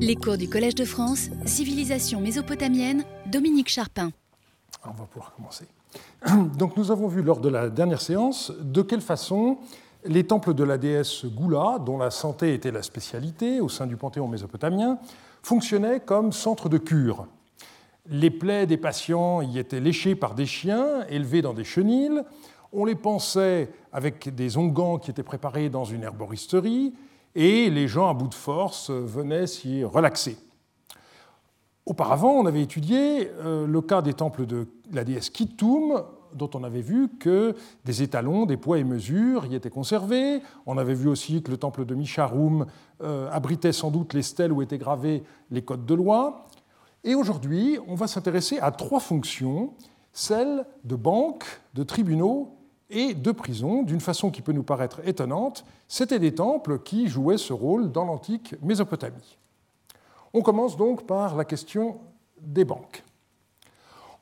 Les cours du Collège de France, Civilisation mésopotamienne, Dominique Charpin. On va pouvoir commencer. Donc nous avons vu lors de la dernière séance de quelle façon les temples de la déesse Goula, dont la santé était la spécialité au sein du panthéon mésopotamien, fonctionnaient comme centre de cure. Les plaies des patients y étaient léchées par des chiens élevés dans des chenilles. On les pensait avec des onguents qui étaient préparés dans une herboristerie et les gens à bout de force venaient s'y relaxer. Auparavant, on avait étudié euh, le cas des temples de la déesse Kitoum, dont on avait vu que des étalons, des poids et mesures y étaient conservés. On avait vu aussi que le temple de Misharum euh, abritait sans doute les stèles où étaient gravés les codes de loi. Et aujourd'hui, on va s'intéresser à trois fonctions, celles de banque, de tribunaux et de prison, d'une façon qui peut nous paraître étonnante. C'étaient des temples qui jouaient ce rôle dans l'antique Mésopotamie. On commence donc par la question des banques.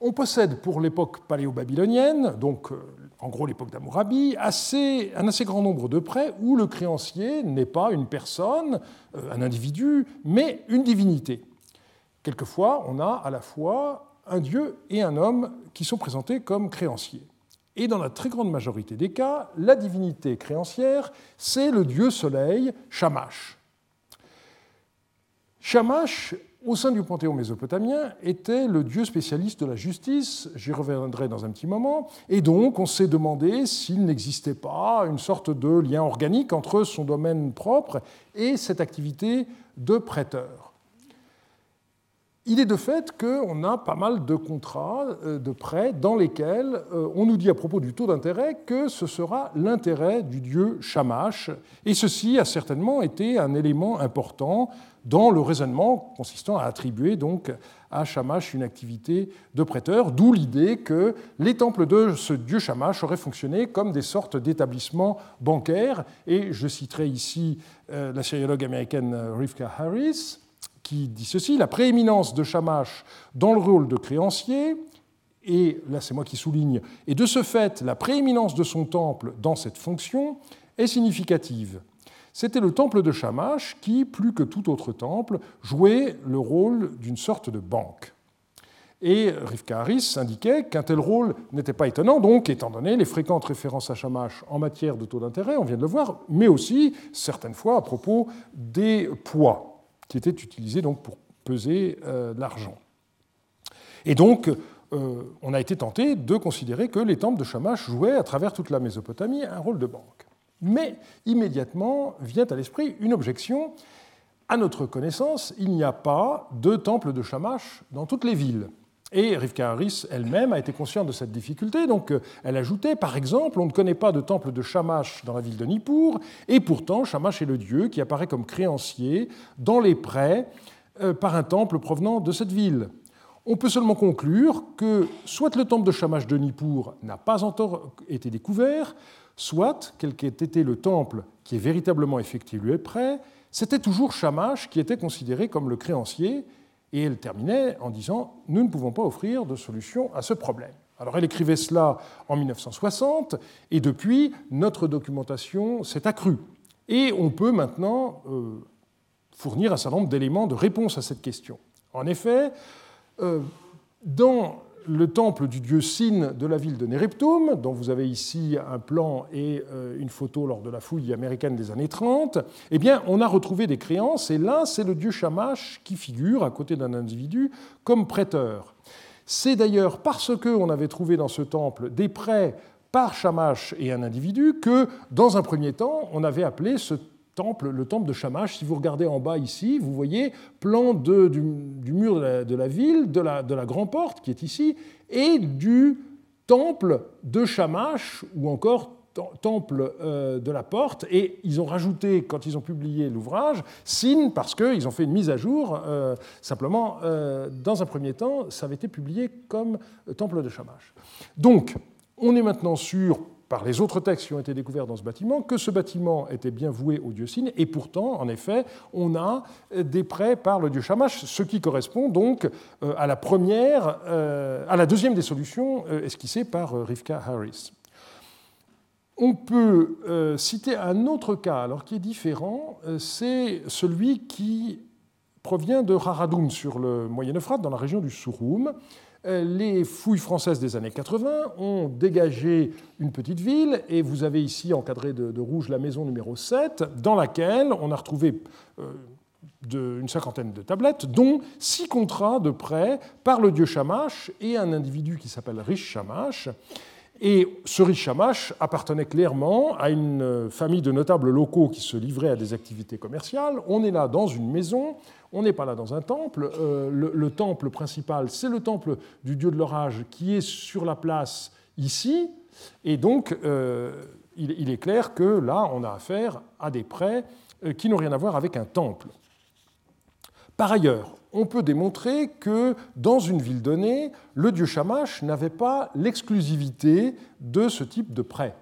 On possède pour l'époque paléo-babylonienne, donc euh, en gros l'époque d'Amourabi, un assez grand nombre de prêts où le créancier n'est pas une personne, euh, un individu, mais une divinité. Quelquefois, on a à la fois un dieu et un homme qui sont présentés comme créanciers. Et dans la très grande majorité des cas, la divinité créancière, c'est le dieu soleil, Shamash. Shamash, au sein du panthéon mésopotamien, était le dieu spécialiste de la justice, j'y reviendrai dans un petit moment, et donc on s'est demandé s'il n'existait pas une sorte de lien organique entre son domaine propre et cette activité de prêteur. Il est de fait qu'on a pas mal de contrats euh, de prêts dans lesquels euh, on nous dit à propos du taux d'intérêt que ce sera l'intérêt du dieu Shamash, et ceci a certainement été un élément important dans le raisonnement consistant à attribuer donc à Shamash une activité de prêteur, d'où l'idée que les temples de ce dieu Shamash auraient fonctionné comme des sortes d'établissements bancaires, et je citerai ici euh, la sériologue américaine Rivka Harris, qui dit ceci, la prééminence de Shamash dans le rôle de créancier, et là c'est moi qui souligne, et de ce fait la prééminence de son temple dans cette fonction est significative. C'était le temple de Shamash qui, plus que tout autre temple, jouait le rôle d'une sorte de banque. Et Rivka Harris indiquait qu'un tel rôle n'était pas étonnant, donc, étant donné les fréquentes références à Shamash en matière de taux d'intérêt, on vient de le voir, mais aussi, certaines fois, à propos des poids qui était utilisé donc pour peser euh, l'argent. Et donc, euh, on a été tenté de considérer que les temples de Shamash jouaient à travers toute la Mésopotamie un rôle de banque. Mais immédiatement vient à l'esprit une objection. À notre connaissance, il n'y a pas de temple de Shamash dans toutes les villes. Et Rivka Harris elle-même a été consciente de cette difficulté, donc euh, elle ajoutait, par exemple, on ne connaît pas de temple de Shamash dans la ville de Nippur, et pourtant Shamash est le dieu qui apparaît comme créancier dans les prêts euh, par un temple provenant de cette ville. On peut seulement conclure que soit le temple de Shamash de Nippur n'a pas encore été découvert, soit, quel qu'ait été le temple qui ait véritablement effectué le prêt, c'était toujours Shamash qui était considéré comme le créancier, et elle terminait en disant Nous ne pouvons pas offrir de solution à ce problème. Alors elle écrivait cela en 1960, et depuis, notre documentation s'est accrue. Et on peut maintenant euh, fournir un certain nombre d'éléments de réponse à cette question. En effet, euh, dans le temple du dieu Sin de la ville de Nereptum, dont vous avez ici un plan et euh, une photo lors de la fouille américaine des années 30, eh bien, on a retrouvé des créances, et là, c'est le dieu Shamash qui figure à côté d'un individu comme prêteur. C'est d'ailleurs parce qu'on avait trouvé dans ce temple des prêts par Shamash et un individu que, dans un premier temps, on avait appelé ce le temple de Shamash. Si vous regardez en bas ici, vous voyez plan du, mur de la, ville, de la, de la grande porte qui est ici, et du temple de Shamash, ou encore temple euh, de la porte, et ils ont rajouté, quand ils ont publié l'ouvrage, Sin, parce qu'ils ont fait une mise à jour. Euh, simplement, euh, dans un premier temps, ça avait été publié comme temple de Shamash. Donc, on est maintenant sûr, par les autres textes qui ont été découverts dans ce bâtiment que ce bâtiment était bien voué au dieu Sin, et pourtant, en effet, on a des prêts par le dieu Shamash, ce qui correspond donc euh, à la première, euh, à la deuxième des solutions euh, esquissées par Rivka Harris. On peut citer un autre cas, alors qui est différent, c'est celui qui provient de Raradoum sur le Moyen Euphrate, dans la région du Souroum. Euh, les fouilles françaises des années 80 ont dégagé une petite ville, et vous avez ici encadré de, rouge la maison numéro 7, dans laquelle on a retrouvé euh, une cinquantaine de tablettes, dont six contrats de prêt par le dieu Shamash et un individu qui s'appelle Rish Shamash. Et ce riche Shamash appartenait clairement à une famille de notables locaux qui se livraient à des activités commerciales. On est là dans une maison, on n'est pas là dans un temple. Euh, le, temple principal, c'est le temple du dieu de l'orage qui est sur la place ici. Et donc, euh, il, est clair que là, on a affaire à des prêts euh, qui n'ont rien à voir avec un temple. Par ailleurs, on peut démontrer que dans une ville donnée, le dieu Shamash n'avait pas l'exclusivité de ce type de prêt.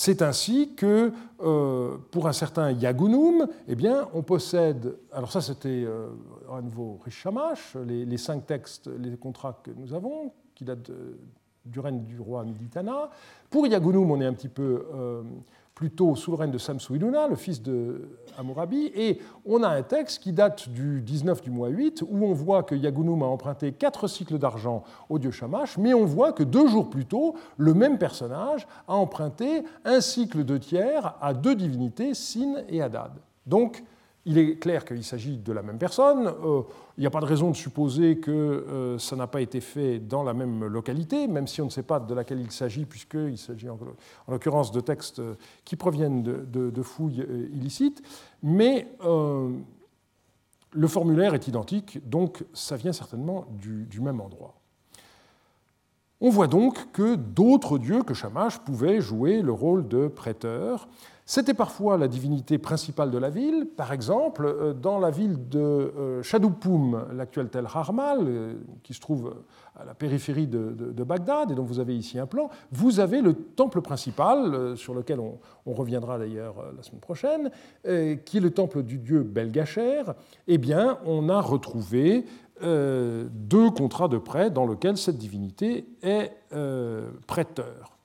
C'est ainsi que, euh, pour un certain Yagunum, eh bien, on possède. Alors, ça, c'était euh, à nouveau Rish Shamash, les, cinq textes, les contrats que nous avons, qui datent du règne du roi Militana. Pour Yagunum, on est un petit peu. Euh, plutôt règne de Samsu-Iluna, le fils de Hammurabi, et on a un texte qui date du 19 du mois 8, où on voit que Yagunum a emprunté quatre cycles d'argent au dieu Shamash, mais on voit que deux jours plus tôt, le même personnage a emprunté un cycle de tiers à deux divinités, Sin et Hadad. Il est clair qu'il s'agit de la même personne. Euh, il n'y a pas de raison de supposer que euh, ça n'a pas été fait dans la même localité, même si on ne sait pas de laquelle il s'agit, puisqu'il s'agit en, l'occurrence de textes qui proviennent de, fouilles euh, illicites. Mais le formulaire est identique, donc ça vient certainement du même endroit. On voit donc que d'autres dieux que Shamash pouvaient jouer le rôle de prêteur. C'était parfois la divinité principale de la ville. Par exemple, euh, dans la ville de euh, Shadoupum, l'actuel Tel Harmal, euh, qui se trouve à la périphérie de, Bagdad, et dont vous avez ici un plan, vous avez le temple principal, sur lequel on, reviendra d'ailleurs la semaine prochaine, qui est le temple du dieu Belgacher. Eh bien, on a retrouvé deux contrats de prêt dans lesquels cette divinité est prêteur.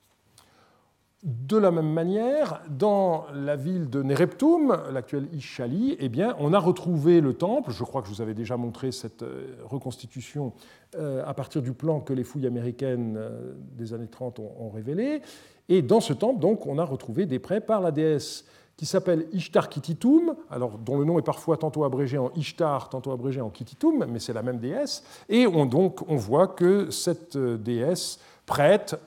De la même manière, dans la ville de Nereptum, l'actuelle Ishali, eh bien, on a retrouvé le temple. Je crois que je vous avais déjà montré cette euh, reconstitution euh, à partir du plan que les fouilles américaines euh, des années 30 ont, révélé. Et dans ce temple, donc, on a retrouvé des prêts par la déesse qui s'appelle Ishtar Kititum, alors dont le nom est parfois tantôt abrégé en Ishtar, tantôt abrégé en Kititum, mais c'est la même déesse. Et on, donc, on voit que cette déesse prête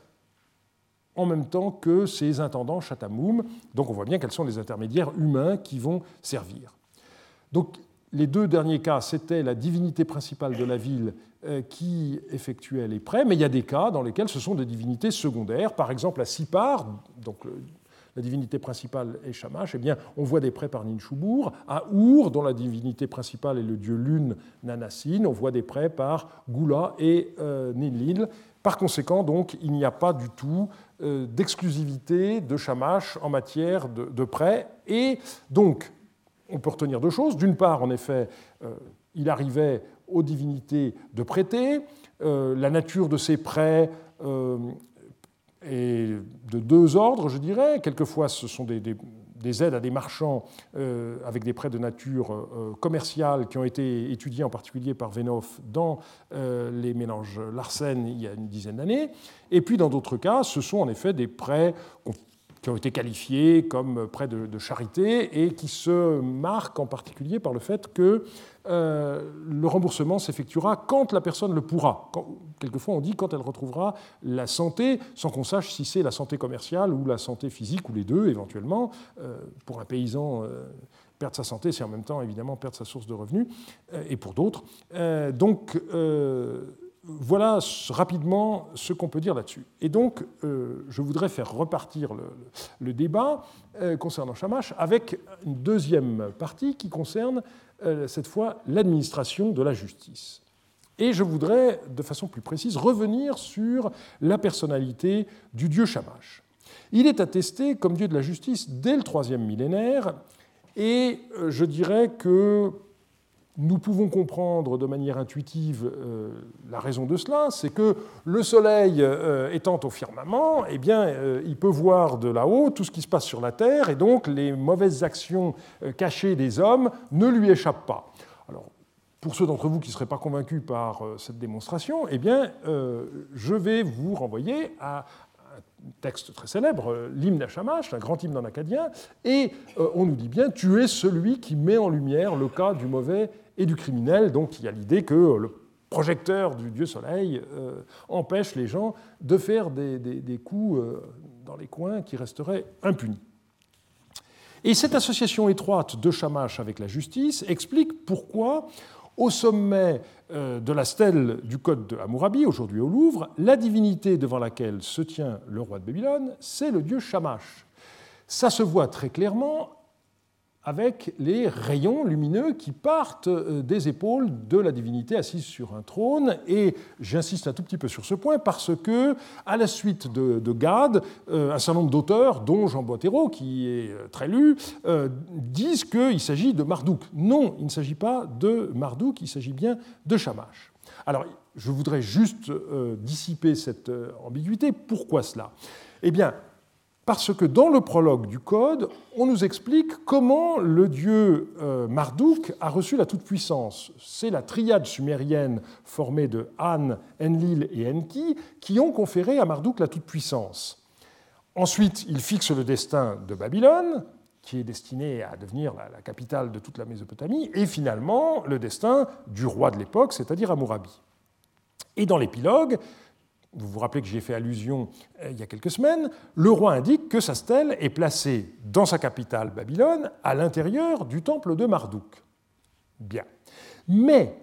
en même temps que ces intendants chatamoum. Donc on voit bien quels sont les intermédiaires humains qui vont servir. Donc les deux derniers cas, c'était la divinité principale de la ville euh, qui effectuait les prêts, mais il y a des cas dans lesquels ce sont des divinités secondaires. Par exemple, à Sipar, donc la divinité principale est Shamash, eh on voit des prêts par Ninshubur. À Our, dont la divinité principale est le dieu lune Nanassin, on voit des prêts par Gula et euh, Ninlil. Par conséquent, donc, il n'y a pas du tout euh, d'exclusivité de Shamash en matière de, prêts. Et donc, on peut retenir deux choses. D'une part, en effet, euh, il arrivait aux divinités de prêter. Euh, la nature de ces prêts est de deux ordres, je dirais. Quelquefois, ce sont des, des aides à des marchands euh, avec des prêts de nature euh, commerciale qui ont été étudiés en particulier par Venoff dans euh, les mélanges Larsen il y a une dizaine d'années. Et puis dans d'autres cas, ce sont en effet des prêts qui ont été qualifiés comme prêts de, charité et qui se marquent en particulier par le fait que euh, le remboursement s'effectuera quand la personne le pourra. quelquefois, on dit quand elle retrouvera la santé, sans qu'on sache si c'est la santé commerciale ou la santé physique ou les deux éventuellement. Euh, pour un paysan, euh, perdre sa santé, c'est en même temps évidemment perdre sa source de revenus, et pour d'autres. donc voilà rapidement ce qu'on peut dire là-dessus. Et donc, je voudrais faire repartir le, débat concernant Shamash avec une deuxième partie qui concerne cette fois l'administration de la justice. Et je voudrais, de façon plus précise, revenir sur la personnalité du dieu Shamash. Il est attesté comme dieu de la justice dès le troisième millénaire, et je dirais que nous pouvons comprendre de manière intuitive euh, la raison de cela, c'est que le Soleil euh, étant au firmament, eh bien, euh, il peut voir de là-haut tout ce qui se passe sur la Terre, et donc les mauvaises actions cachées des hommes ne lui échappent pas. Alors, pour ceux d'entre vous qui ne seraient pas convaincus par cette démonstration, eh bien, je vais vous renvoyer à un texte très célèbre, l'hymne à un grand hymne en acadien, et on nous dit bien tu es celui qui met en lumière le cas du mauvais et du criminel. Donc il y a l'idée que le projecteur du dieu soleil empêche les gens de faire des, des coups dans les coins qui resteraient impunis. Et cette association étroite de Shamash avec la justice explique pourquoi, au sommet euh, de la stèle du code de Hammurabi, aujourd'hui au Louvre, la divinité devant laquelle se tient le roi de Babylone, c'est le dieu Shamash. Ça se voit très clairement avec les rayons lumineux qui partent euh, des épaules de la divinité assise sur un trône. Et j'insiste un tout petit peu sur ce point parce que, à la suite de, Gad, euh, un certain nombre d'auteurs, dont Jean Boitero, qui est euh, très lu, disent qu'il s'agit de Marduk. Non, il ne s'agit pas de Marduk, il s'agit bien de Shamash. Alors, je voudrais juste dissiper cette ambiguïté. Pourquoi cela? Eh bien, parce que dans le prologue du Code, on nous explique comment le dieu euh, Marduk a reçu la toute-puissance. C'est la triade sumérienne formée de An, Enlil et Enki qui ont conféré à Marduk la toute-puissance. Ensuite, il fixe le destin de Babylone, qui est destiné à devenir la, capitale de toute la Mésopotamie, et finalement le destin du roi de l'époque, c'est-à-dire Amurabi. Et dans l'épilogue, vous vous rappelez que j'ai fait allusion euh, il y a quelques semaines, le roi indique que sa stèle est placée dans sa capitale Babylone, à l'intérieur du temple de Marduk. Bien. Mais,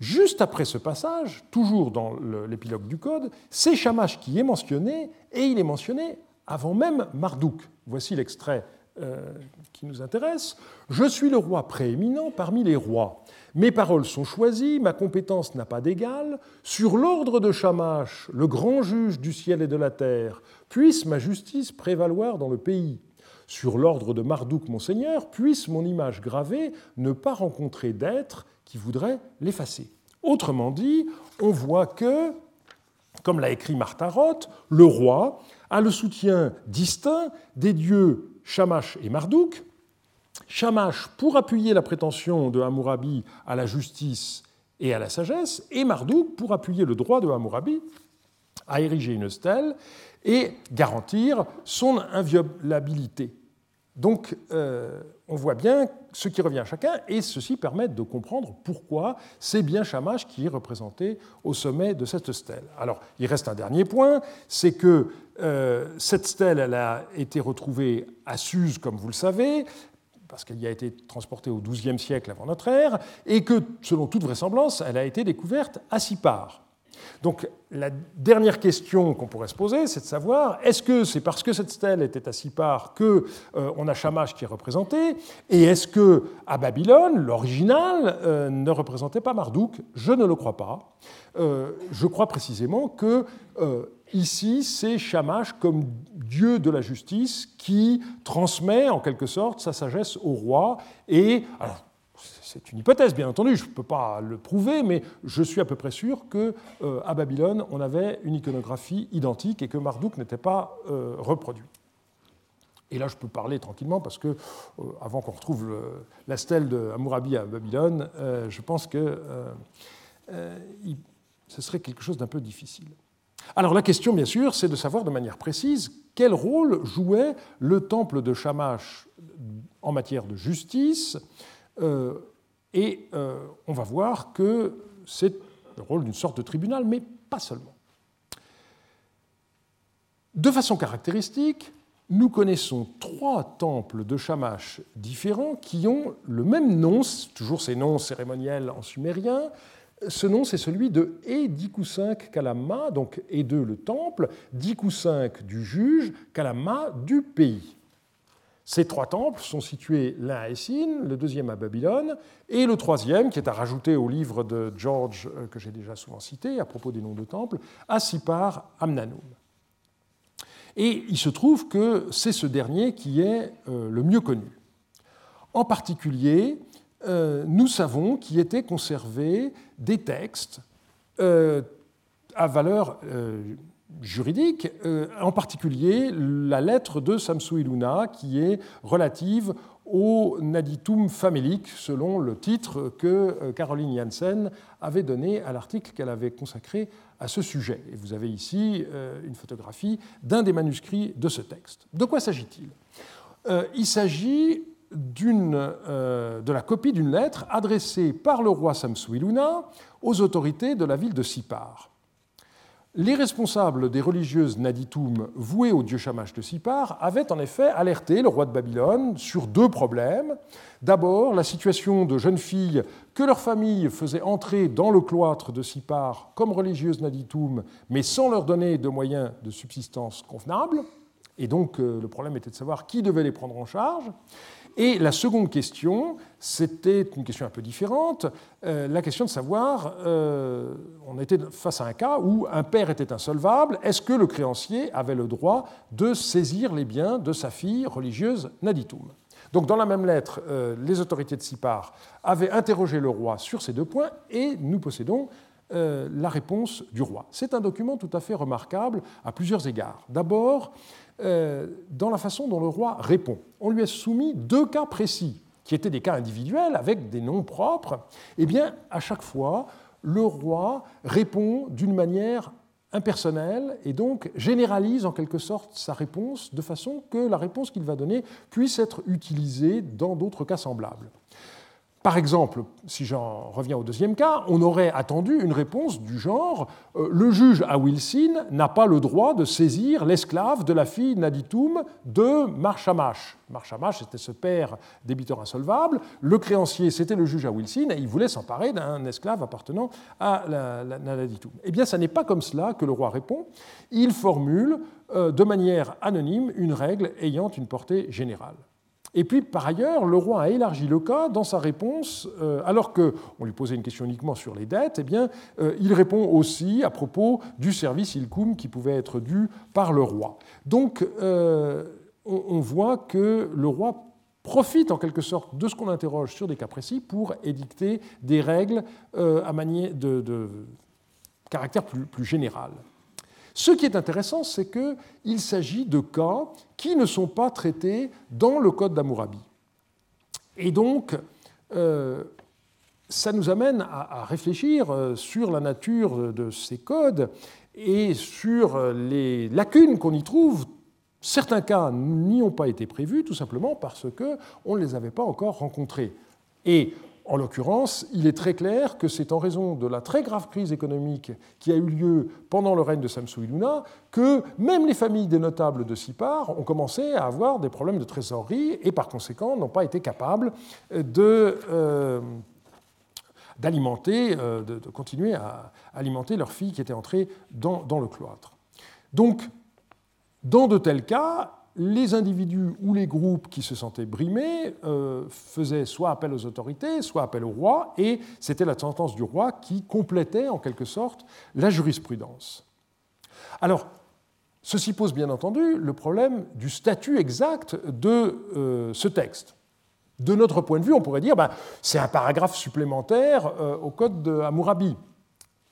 juste après ce passage, toujours dans l'épilogue du Code, c'est Shamash qui est mentionné, et il est mentionné avant même Marduk. Voici l'extrait euh, qui nous intéresse. Je suis le roi prééminent parmi les rois. Mes paroles sont choisies, ma compétence n'a pas d'égal. Sur l'ordre de Shamash, le grand juge du ciel et de la terre, puisse ma justice prévaloir dans le pays. Sur l'ordre de Marduk, mon seigneur, puisse mon image gravée ne pas rencontrer d'être qui voudrait l'effacer. Autrement dit, on voit que, comme l'a écrit Martha Roth, le roi a le soutien distinct des dieux Shamash et Marduk, Shamash pour appuyer la prétention de Hammurabi à la justice et à la sagesse, et Marduk pour appuyer le droit de Hammurabi à ériger une stèle et garantir son inviolabilité. Donc euh, on voit bien ce qui revient à chacun, et ceci permet de comprendre pourquoi c'est bien Shamash qui est représenté au sommet de cette stèle. Alors il reste un dernier point, c'est que euh, cette stèle elle a été retrouvée à Suse, comme vous le savez, parce qu'elle y a été transportée au XIIe siècle avant notre ère, et que, selon toute vraisemblance, elle a été découverte à Sipar. Donc la dernière question qu'on pourrait se poser, c'est de savoir est-ce que c'est parce que cette stèle était à Sipar que euh, on a Shamash qui est représenté, et est-ce que à Babylone, l'original euh, ne représentait pas Marduk? Je ne le crois pas. Euh, je crois précisément que ici, c'est Shamash comme dieu de la justice qui transmet en quelque sorte sa sagesse au roi et c'est une hypothèse, bien entendu, je ne peux pas le prouver, mais je suis à peu près sûr qu'à euh, Babylone, on avait une iconographie identique et que Marduk n'était pas euh, reproduit. Et là, je peux parler tranquillement parce que, euh, avant qu'on retrouve la stèle de Hammurabi à Babylone, je pense que ce serait quelque chose d'un peu difficile. Alors la question, bien sûr, c'est de savoir de manière précise quel rôle jouait le temple de Shamash en matière de justice et euh, on va voir que c'est le rôle d'une sorte de tribunal, mais pas seulement. De façon caractéristique, nous connaissons trois temples de Shamash différents qui ont le même nom, toujours ces noms cérémoniels en sumérien. Ce nom, c'est celui de Ediku 5 Kalama, donc E2 le temple, Diku 5 du juge, Kalama du pays. Ces trois temples sont situés l'un à Essine, le deuxième à Babylone, et le troisième, qui est à rajouter au livre de George euh, que j'ai déjà souvent cité à propos des noms de temples, à Sipar Amnanum. Et il se trouve que c'est ce dernier qui est euh, le mieux connu. En particulier, euh, nous savons qu'il était conservé des textes à valeur juridique, euh, en particulier la lettre de Samsu Iluna qui est relative au naditum famélique, selon le titre que euh, Caroline Janssen avait donné à l'article qu'elle avait consacré à ce sujet. Et vous avez ici euh, une photographie d'un des manuscrits de ce texte. De quoi s'agit-il? Il s'agit de la copie d'une lettre adressée par le roi Samsuiluna aux autorités de la ville de Sipar. Les responsables des religieuses Naditum vouées au dieu Shamash de Sipar avaient en effet alerté le roi de Babylone sur deux problèmes. D'abord, la situation de jeunes filles que leur famille faisait entrer dans le cloître de Sipar comme religieuses Naditum, mais sans leur donner de moyens de subsistance convenables. Et donc, euh, le problème était de savoir qui devait les prendre en charge. Et la seconde question, c'était une question un peu différente, euh, la question de savoir, euh, on était face à un cas où un père était insolvable, est-ce que le créancier avait le droit de saisir les biens de sa fille religieuse Naditum donc dans la même lettre, les autorités de Sipar avaient interrogé le roi sur ces deux points et nous possédons la réponse du roi. C'est un document tout à fait remarquable à plusieurs égards. D'abord, dans la façon dont le roi répond. On lui a soumis deux cas précis, qui étaient des cas individuels avec des noms propres. Eh bien, à chaque fois, le roi répond d'une manière impersonnelle et donc généralise en quelque sorte sa réponse de façon que la réponse qu'il va donner puisse être utilisée dans d'autres cas semblables. Par exemple, si j'en reviens au deuxième cas, on aurait attendu une réponse du genre euh, le juge à Wilson n'a pas le droit de saisir l'esclave de la fille Naditum de Marchamash. Marchamash, c'était ce père débiteur insolvable. Le créancier, c'était le juge à Wilson et il voulait s'emparer d'un esclave appartenant à la. Eh bien, ce n'est pas comme cela que le roi répond. Il formule euh, de manière anonyme une règle ayant une portée générale. Et puis, par ailleurs, le roi a élargi le cas dans sa réponse, euh, alors qu'on lui posait une question uniquement sur les dettes, eh bien, euh, il répond aussi à propos du service ilcum qui pouvait être dû par le roi. Donc, euh, on, voit que le roi profite en quelque sorte de ce qu'on interroge sur des cas précis pour édicter des règles à manier de, caractère plus général. Ce qui est intéressant, c'est qu'il s'agit de cas qui ne sont pas traités dans le Code d'Amourabi. Et donc, euh, ça nous amène à, réfléchir euh, sur la nature de ces codes et sur les lacunes qu'on y trouve. Certains cas n'y ont pas été prévus tout simplement parce qu'on ne les avait pas encore rencontrés. Et en l'occurrence, il est très clair que c'est en raison de la très grave crise économique qui a eu lieu pendant le règne de Samsu Iluna que même les familles des notables de Sipar ont commencé à avoir des problèmes de trésorerie et par conséquent n'ont pas été capables de, euh, d'alimenter, euh, de, continuer à alimenter leurs filles qui étaient entrées dans, dans le cloître. Donc, dans de tels cas, les individus ou les groupes qui se sentaient brimés euh, faisaient soit appel aux autorités, soit appel au roi, et c'était la sentence du roi qui complétait en quelque sorte la jurisprudence. Alors, ceci pose bien entendu le problème du statut exact de euh, ce texte. De notre point de vue, on pourrait dire ben, c'est un paragraphe supplémentaire euh, au code de Hammurabi.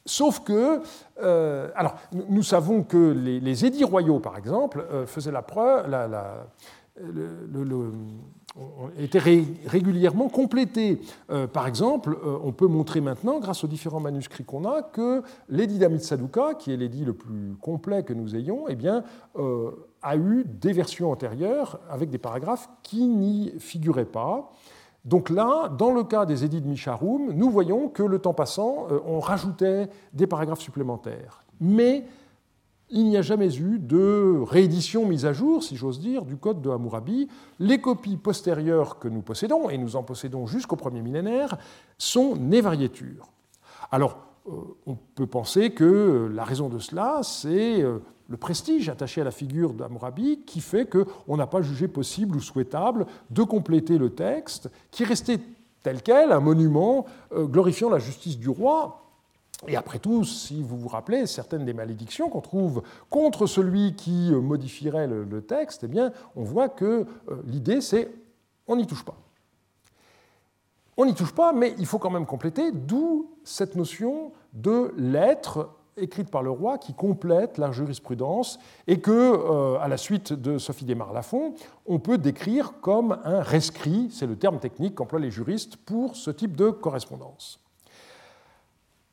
Sauf que, euh, alors, nous savons que les, édits royaux, par exemple, euh, faisaient la preuve, étaient régulièrement complétés. Euh, par exemple, on peut montrer maintenant, grâce aux différents manuscrits qu'on a, que l'édit d'Amitsaduka, qui est l'édit le plus complet que nous ayons, eh bien, a eu des versions antérieures avec des paragraphes qui n'y figuraient pas. Donc là, dans le cas des édits de Micharoum, nous voyons que le temps passant, euh, on rajoutait des paragraphes supplémentaires. Mais il n'y a jamais eu de réédition mise à jour, si j'ose dire, du code de Hammurabi. Les copies postérieures que nous possédons, et nous en possédons jusqu'au premier millénaire, sont névariétures. Alors, euh, on peut penser que la raison de cela, c'est euh, le prestige attaché à la figure d'Amurabi qui fait qu'on n'a pas jugé possible ou souhaitable de compléter le texte, qui restait tel quel, un monument euh, glorifiant la justice du roi. Et après tout, si vous vous rappelez certaines des malédictions qu'on trouve contre celui qui euh, modifierait le, texte, eh bien, on voit que euh, l'idée, c'est on n'y touche pas. On n'y touche pas, mais il faut quand même compléter, d'où cette notion de lettre écrite par le roi qui complète la jurisprudence et que, à la suite de Sophie Desmar-Lafont, on peut décrire comme un rescrit, c'est le terme technique qu'emploient les juristes pour ce type de correspondance.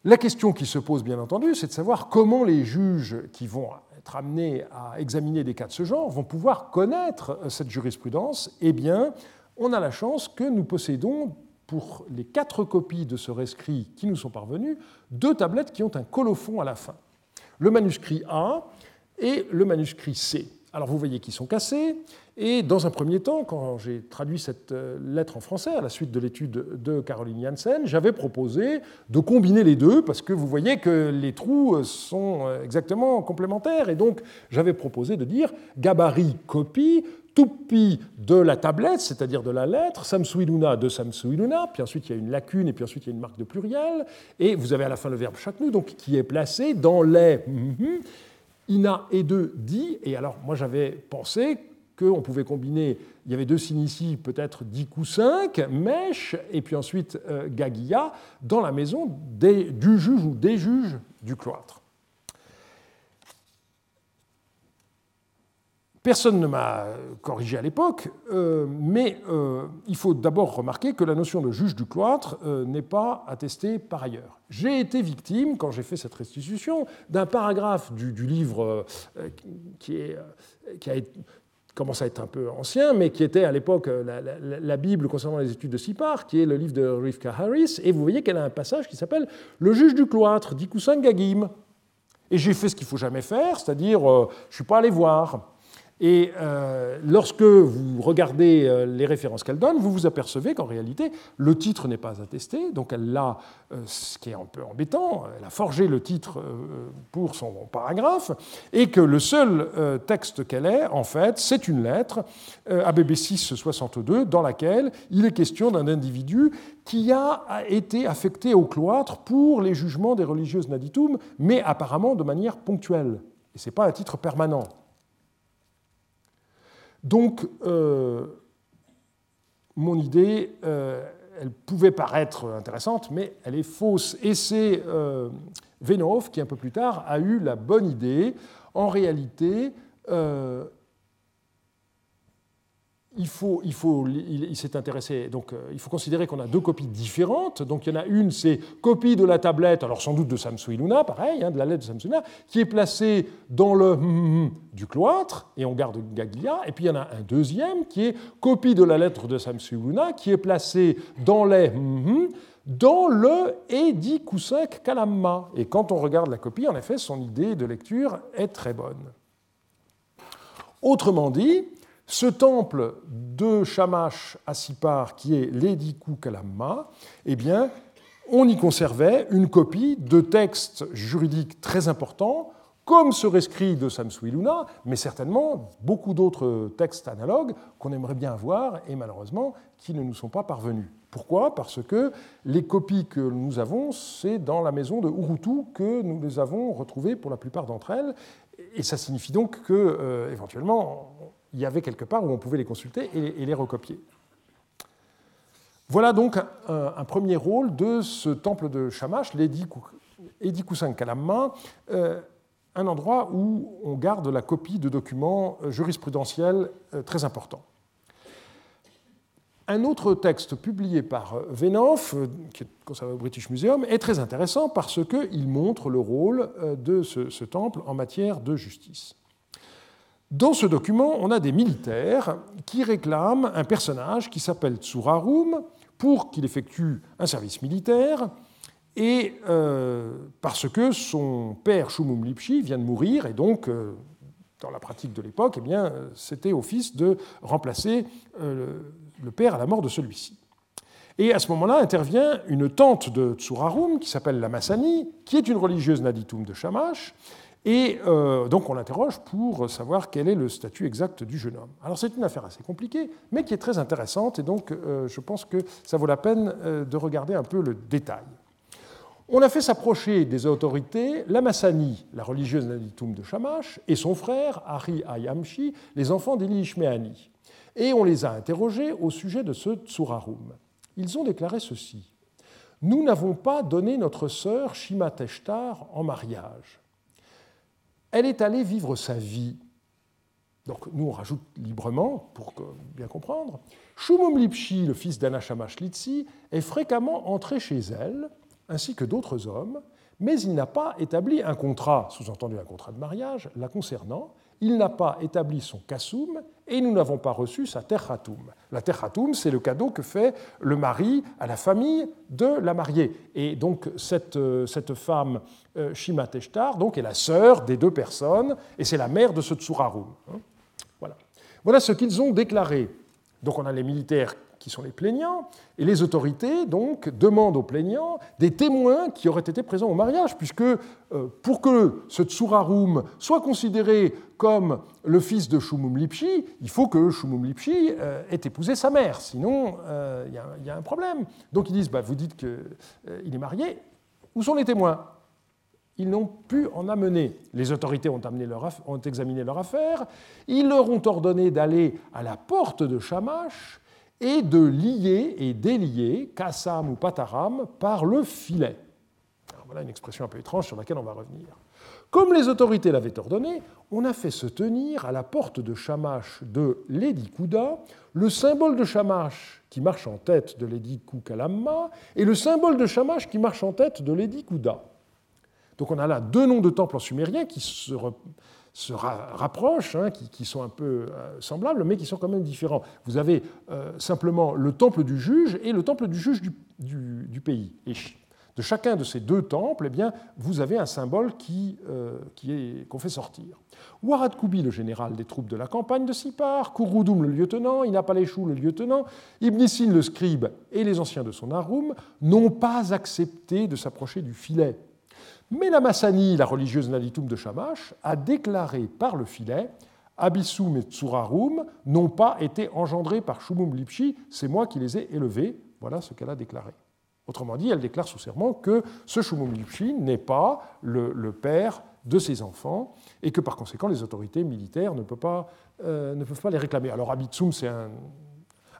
La question qui se pose, bien entendu, c'est de savoir comment les juges qui vont être amenés à examiner des cas de ce genre vont pouvoir connaître cette jurisprudence. Eh bien, on a la chance que nous possédons, pour les quatre copies de ce rescrit qui nous sont parvenues, deux tablettes qui ont un colophon à la fin. Le manuscrit A et le manuscrit C. Alors vous voyez qu'ils sont cassés, et dans un premier temps, quand j'ai traduit cette euh, lettre en français à la suite de l'étude de Caroline Janssen, j'avais proposé de combiner les deux, parce que vous voyez que les trous euh, sont euh, exactement complémentaires, et donc j'avais proposé de dire gabarit copie, Tupi de la tablette, c'est-à-dire de la lettre, Samsuiluna de Samsuiluna, puis ensuite il y a une lacune, et puis ensuite il y a une marque de pluriel, et vous avez à la fin le verbe chaknu, donc qui est placé dans les ina et de di, et alors moi j'avais pensé qu'on pouvait combiner, il y avait deux signes ici, peut-être 10 ou 5, mèche, et puis ensuite euh, gagia, dans la maison du juge ou des juges du cloître. Personne ne m'a corrigé à l'époque, euh, mais euh, il faut d'abord remarquer que la notion de juge du cloître n'est pas attestée par ailleurs. J'ai été victime, quand j'ai fait cette restitution, d'un paragraphe du, livre qui, a été commence à être un peu ancien, mais qui était à l'époque euh, la, Bible concernant les études de Sipar, qui est le livre de Rivka Harris, et vous voyez qu'elle a un passage qui s'appelle Le juge du cloître, d'Ikusan Gagim. Et j'ai fait ce qu'il faut jamais faire, c'est-à-dire, euh, je ne suis pas allé voir. Et euh, lorsque vous regardez euh, les références qu'elle donne, vous vous apercevez qu'en réalité, le titre n'est pas attesté, donc elle l'a, euh, ce qui est un peu embêtant, elle a forgé le titre pour son paragraphe, et que le seul texte qu'elle ait, en fait, c'est une lettre, ABB 662, dans laquelle il est question d'un individu qui a été affecté au cloître pour les jugements des religieuses naditum, mais apparemment de manière ponctuelle. Et ce n'est pas un titre permanent. Donc, euh, mon idée, euh, elle pouvait paraître intéressante, mais elle est fausse. Et c'est euh, qui, un peu plus tard, a eu la bonne idée. En réalité, il faut, il faut, il, s'est intéressé. Donc, euh, il faut considérer qu'on a deux copies différentes. Donc, il y en a une, c'est copie de la tablette, alors sans doute de Samsui Luna, pareil, hein, de la lettre de Samsui Luna, qui est placée dans le du cloître, et on garde Gaglia. Et puis, il y en a un deuxième qui est copie de la lettre de Samsui Luna, qui est placée dans les dans le Edi Kusek Kalamma. Et quand on regarde la copie, en effet, son idée de lecture est très bonne. Autrement dit, ce temple de Shamash à Sipar, qui est l'Ediku Kalamma, eh bien, on y conservait une copie de textes juridiques très importants, comme ce rescrit de Samsuiluna, mais certainement beaucoup d'autres textes analogues qu'on aimerait bien voir et malheureusement qui ne nous sont pas parvenus. Pourquoi? Parce que les copies que nous avons, c'est dans la maison de Urutu que nous les avons retrouvées pour la plupart d'entre elles, et ça signifie donc que, euh, éventuellement, il y avait quelque part où on pouvait les consulter et, les recopier. Voilà donc un, premier rôle de ce temple de Shamash, l'Edikusan Kalamma, euh, un endroit où on garde la copie de documents jurisprudentiels euh, très importants. Un autre texte publié par Venoff, euh, qui est conservé au British Museum, est très intéressant parce qu'il montre le rôle de ce temple en matière de justice. Dans ce document, on a des militaires qui réclament un personnage qui s'appelle Tsurarum pour qu'il effectue un service militaire et euh, parce que son père Shumum Lipchi vient de mourir et donc euh, dans la pratique de l'époque, eh bien, c'était au fils de remplacer euh, le père à la mort de celui-ci. Et à ce moment-là intervient une tante de Tsurarum qui s'appelle la Massani, qui est une religieuse naditum de Shamash, et euh, donc on l'interroge pour savoir quel est le statut exact du jeune homme. Alors c'est une affaire assez compliquée, mais qui est très intéressante, et donc euh, je pense que ça vaut la peine euh, de regarder un peu le détail. On a fait s'approcher des autorités la Massani, la religieuse Naditum de Shamash, et son frère, Ari Ayamshi, les enfants d'Eli Ishmeani. Et on les a interrogés au sujet de ce Tsurarum. Ils ont déclaré ceci. Nous n'avons pas donné notre sœur Shimateshtar en mariage. Elle est allée vivre sa vie. Donc nous, on rajoute librement, pour bien comprendre. Shumum Lipshi, le fils d'Anashamash Litsi, est fréquemment entré chez elle, ainsi que d'autres hommes, mais il n'a pas établi un contrat, sous-entendu un contrat de mariage, la concernant. Il n'a pas établi son kassoum et nous n'avons pas reçu sa terhatoum. La terhatoum, c'est le cadeau que fait le mari à la famille de la mariée. Et donc cette, euh, cette femme, euh, Shima Teshtar, donc, est la sœur des deux personnes et c'est la mère de ce tsurarum. Hein. Voilà. voilà ce qu'ils ont déclaré. Donc on a les militaires qui sont les plaignants, et les autorités donc demandent aux plaignants des témoins qui auraient été présents au mariage, puisque euh, pour que ce Tsurarum soit considéré comme le fils de Shumum Lipshi, il faut que Shumum Lipshi euh, ait épousé sa mère, sinon euh, il y, a un problème. Donc ils disent, bah, vous dites qu'il est marié, où sont les témoins? Ils n'ont pu en amener. Les autorités ont, examiné leur affaire. Ils leur ont ordonné d'aller à la porte de Shamash et de lier et délier Kassam ou Pataram par le filet. voilà une expression un peu étrange sur laquelle on va revenir. Comme les autorités l'avaient ordonné, on a fait se tenir à la porte de Shamash de Lady Kouda le symbole de Shamash qui marche en tête de Lady Koukalamma et le symbole de Shamash qui marche en tête de Lady Kouda. Donc on a là deux noms de temples en sumérien qui se, se rapprochent, hein, qui, sont un peu euh, semblables, mais qui sont quand même différents. Vous avez euh, simplement le temple du juge et le temple du juge du, pays. Et de chacun de ces deux temples, eh bien, vous avez un symbole qui, euh, qu'on fait sortir. Warad Koubi, le général des troupes de la campagne de Sipar, Kouroudoum, le lieutenant, Inapaleshou, le lieutenant, Ibnissin, le scribe, et les anciens de son arum n'ont pas accepté de s'approcher du filet mais la Massani, la religieuse Nalitum de Shamash, a déclaré par le filet Abissum et Tsurarum n'ont pas été engendrés par Shumum Lipshi, c'est moi qui les ai élevés. Voilà ce qu'elle a déclaré. Autrement dit, elle déclare sous serment que ce Shumum Lipshi n'est pas le, père de ses enfants et que par conséquent les autorités militaires ne peuvent pas, euh, les réclamer. Alors Abitsum, c'est un,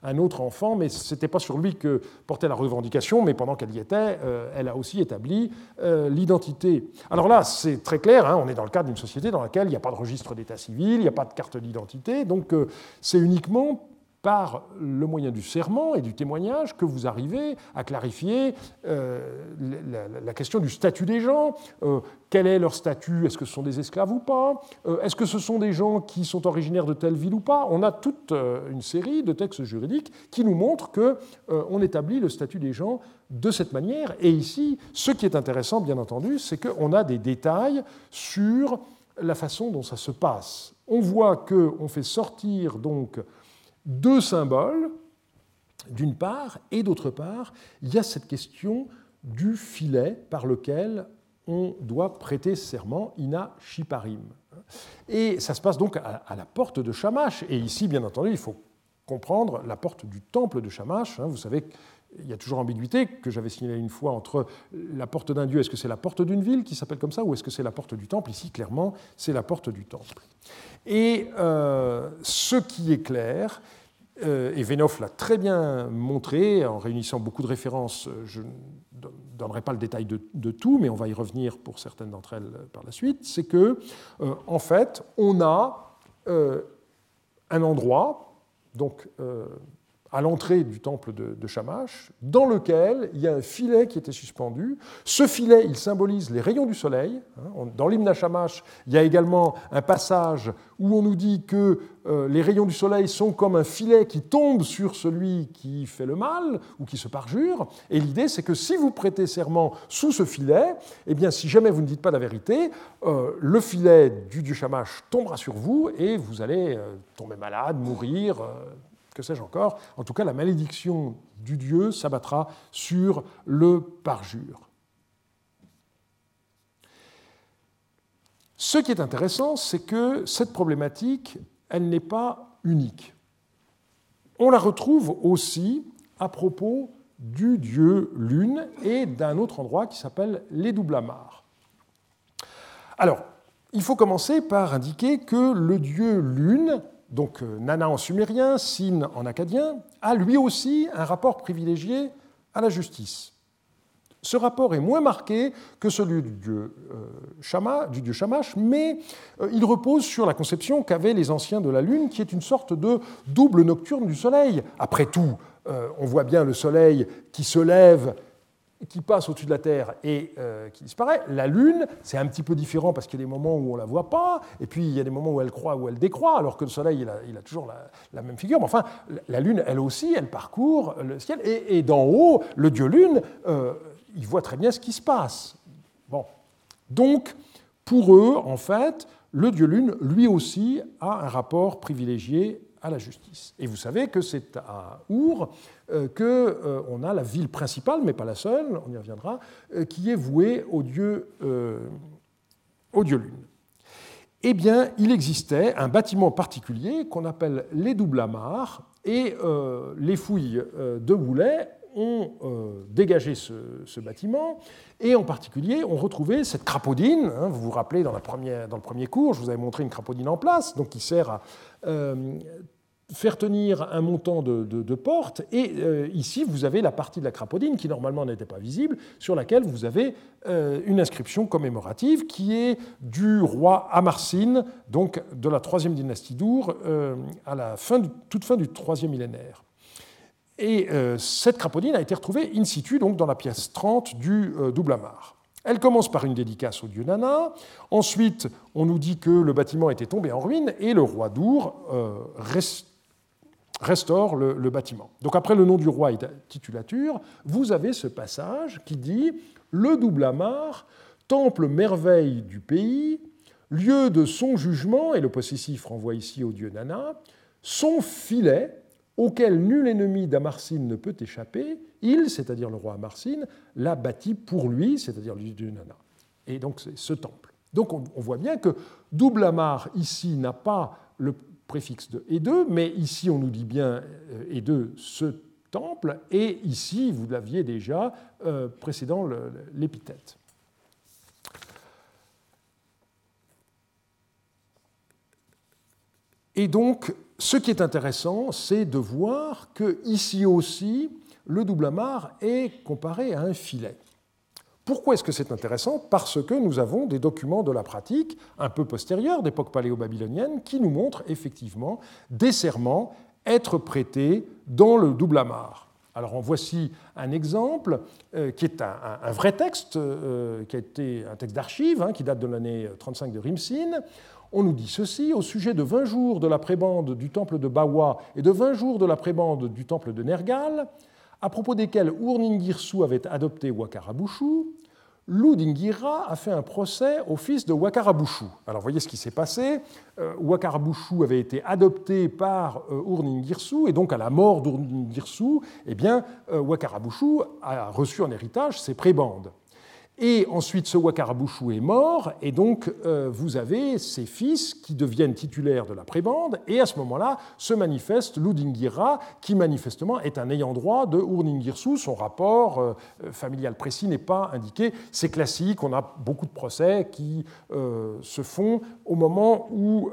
un autre enfant, mais ce n'était pas sur lui que portait la revendication, mais pendant qu'elle y était, euh, elle a aussi établi euh, l'identité. Alors là, c'est très clair, hein, on est dans le cadre d'une société dans laquelle il n'y a pas de registre d'état civil, il n'y a pas de carte d'identité, donc euh, c'est uniquement par le moyen du serment et du témoignage que vous arrivez à clarifier euh, la, question du statut des gens. Euh, quel est leur statut? Est-ce que ce sont des esclaves ou pas? Euh, Est-ce que ce sont des gens qui sont originaires de telle ville ou pas? On a toute une série de textes juridiques qui nous montrent qu'on établit le statut des gens de cette manière. Et ici, ce qui est intéressant, bien entendu, c'est qu'on a des détails sur la façon dont ça se passe. On voit qu'on fait sortir donc deux symboles, d'une part, et d'autre part, il y a cette question du filet par lequel on doit prêter serment, ina shiparim. Et ça se passe donc à la porte de Shamash. Et ici, bien entendu, il faut comprendre la porte du temple de Shamash. Vous savez il y a toujours ambiguïté que j'avais signalé une fois entre la porte d'un dieu, est-ce que c'est la porte d'une ville qui s'appelle comme ça, ou est-ce que c'est la porte du temple? Ici, clairement, c'est la porte du temple. Et euh, ce qui est clair, euh, et Venoff l'a très bien montré en réunissant beaucoup de références, je ne donnerai pas le détail de, tout, mais on va y revenir pour certaines d'entre elles par la suite, c'est que, euh, en fait, on a un endroit, donc à l'entrée du temple de, Shamash, dans lequel il y a un filet qui était suspendu. Ce filet, il symbolise les rayons du soleil. Hein. Dans l'hymne à Shamash, il y a également un passage où on nous dit que euh, les rayons du soleil sont comme un filet qui tombe sur celui qui fait le mal ou qui se parjure. Et l'idée, c'est que si vous prêtez serment sous ce filet, eh bien, si jamais vous ne dites pas la vérité, euh, le filet du dieu Shamash tombera sur vous et vous allez euh, tomber malade, mourir que sais-je encore. En tout cas, la malédiction du Dieu s'abattra sur le parjure. Ce qui est intéressant, c'est que cette problématique, elle n'est pas unique. On la retrouve aussi à propos du dieu Lune et d'un autre endroit qui s'appelle les Doublamars. Alors, il faut commencer par indiquer que le dieu Lune donc euh, Nana en sumérien, Sin en acadien, a lui aussi un rapport privilégié à la justice. Ce rapport est moins marqué que celui du dieu, euh, du dieu Shamash, mais euh, il repose sur la conception qu'avaient les anciens de la Lune, qui est une sorte de double nocturne du Soleil. Après tout, on voit bien le Soleil qui se lève qui passe au-dessus de la Terre et euh, qui disparaît. La Lune, c'est un petit peu différent parce qu'il y a des moments où on ne la voit pas, et puis il y a des moments où elle croît, où elle décroît, alors que le Soleil, il a, toujours la, même figure. Mais enfin, la Lune, elle aussi, elle parcourt le ciel, et, d'en haut, le dieu Lune, euh, il voit très bien ce qui se passe. Bon. Donc, pour eux, en fait, le dieu Lune, lui aussi, a un rapport privilégié à la justice. Et vous savez que c'est à Our euh, qu'on euh, a la ville principale, mais pas la seule, on y reviendra, euh, qui est vouée au dieu, au dieu Lune. Eh bien, il existait un bâtiment particulier qu'on appelle les doubles amarres, et les fouilles de Boulet ont dégagé ce, bâtiment, et en particulier ont retrouvé cette crapaudine. Hein, vous vous rappelez, dans, la première, dans, le premier cours, je vous avais montré une crapaudine en place, donc qui sert à faire tenir un montant de, portes, et euh, ici vous avez la partie de la crapaudine qui normalement n'était pas visible, sur laquelle vous avez euh, une inscription commémorative qui est du roi Amarsin, donc de la troisième dynastie d'Our, euh, à la fin, toute fin du troisième millénaire. Et cette crapaudine a été retrouvée in situ donc dans la pièce 30 du double amar. Elle commence par une dédicace au dieu Nana. Ensuite, on nous dit que le bâtiment était tombé en ruine et le roi d'Our reste restaure le, bâtiment. Donc après le nom du roi et la titulature, vous avez ce passage qui dit Le double amarre, temple merveille du pays, lieu de son jugement, et le possessif renvoie ici au dieu Nana, son filet, auquel nul ennemi d'Amarcine ne peut échapper, il, c'est-à-dire le roi Amarcine, l'a bâti pour lui, c'est-à-dire le dieu Nana. Et donc c'est ce temple. Donc on, voit bien que double amarre ici n'a pas le préfixe de et 2, mais ici on nous dit bien euh, et 2 ce temple, et ici vous l'aviez déjà euh, précédant l'épithète. Et donc, ce qui est intéressant, c'est de voir que ici aussi, le double amarre est comparé à un filet. Pourquoi est-ce que c'est intéressant? Parce que nous avons des documents de la pratique un peu postérieurs d'époque paléo-babylonienne qui nous montrent effectivement des serments être prêtés dans le double amarre. Alors en voici un exemple euh, qui est un, vrai texte, euh, qui a été un texte d'archives, hein, qui date de l'année 35 de Rimsin. On nous dit ceci au sujet de 20 jours de la prébande du temple de Bawa et de 20 jours de la prébande du temple de Nergal à propos desquels Urningirsu avait adopté Wakarabushu, Ludingira a fait un procès au fils de Wakarabushu. Alors voyez ce qui s'est passé. Euh, Wakarabushu avait été adopté par euh, Urningirsu, et donc à la mort d'Urningirsu, eh bien, euh, Wakarabushu a reçu en héritage ses prébandes. Et ensuite, ce Wakarabushu est mort, et donc euh, vous avez ses fils qui deviennent titulaires de la prébande, et à ce moment-là se manifeste Ludingira, qui manifestement est un ayant droit de Urningirsu. Son rapport euh, familial précis n'est pas indiqué. C'est classique, on a beaucoup de procès qui euh, se font au moment où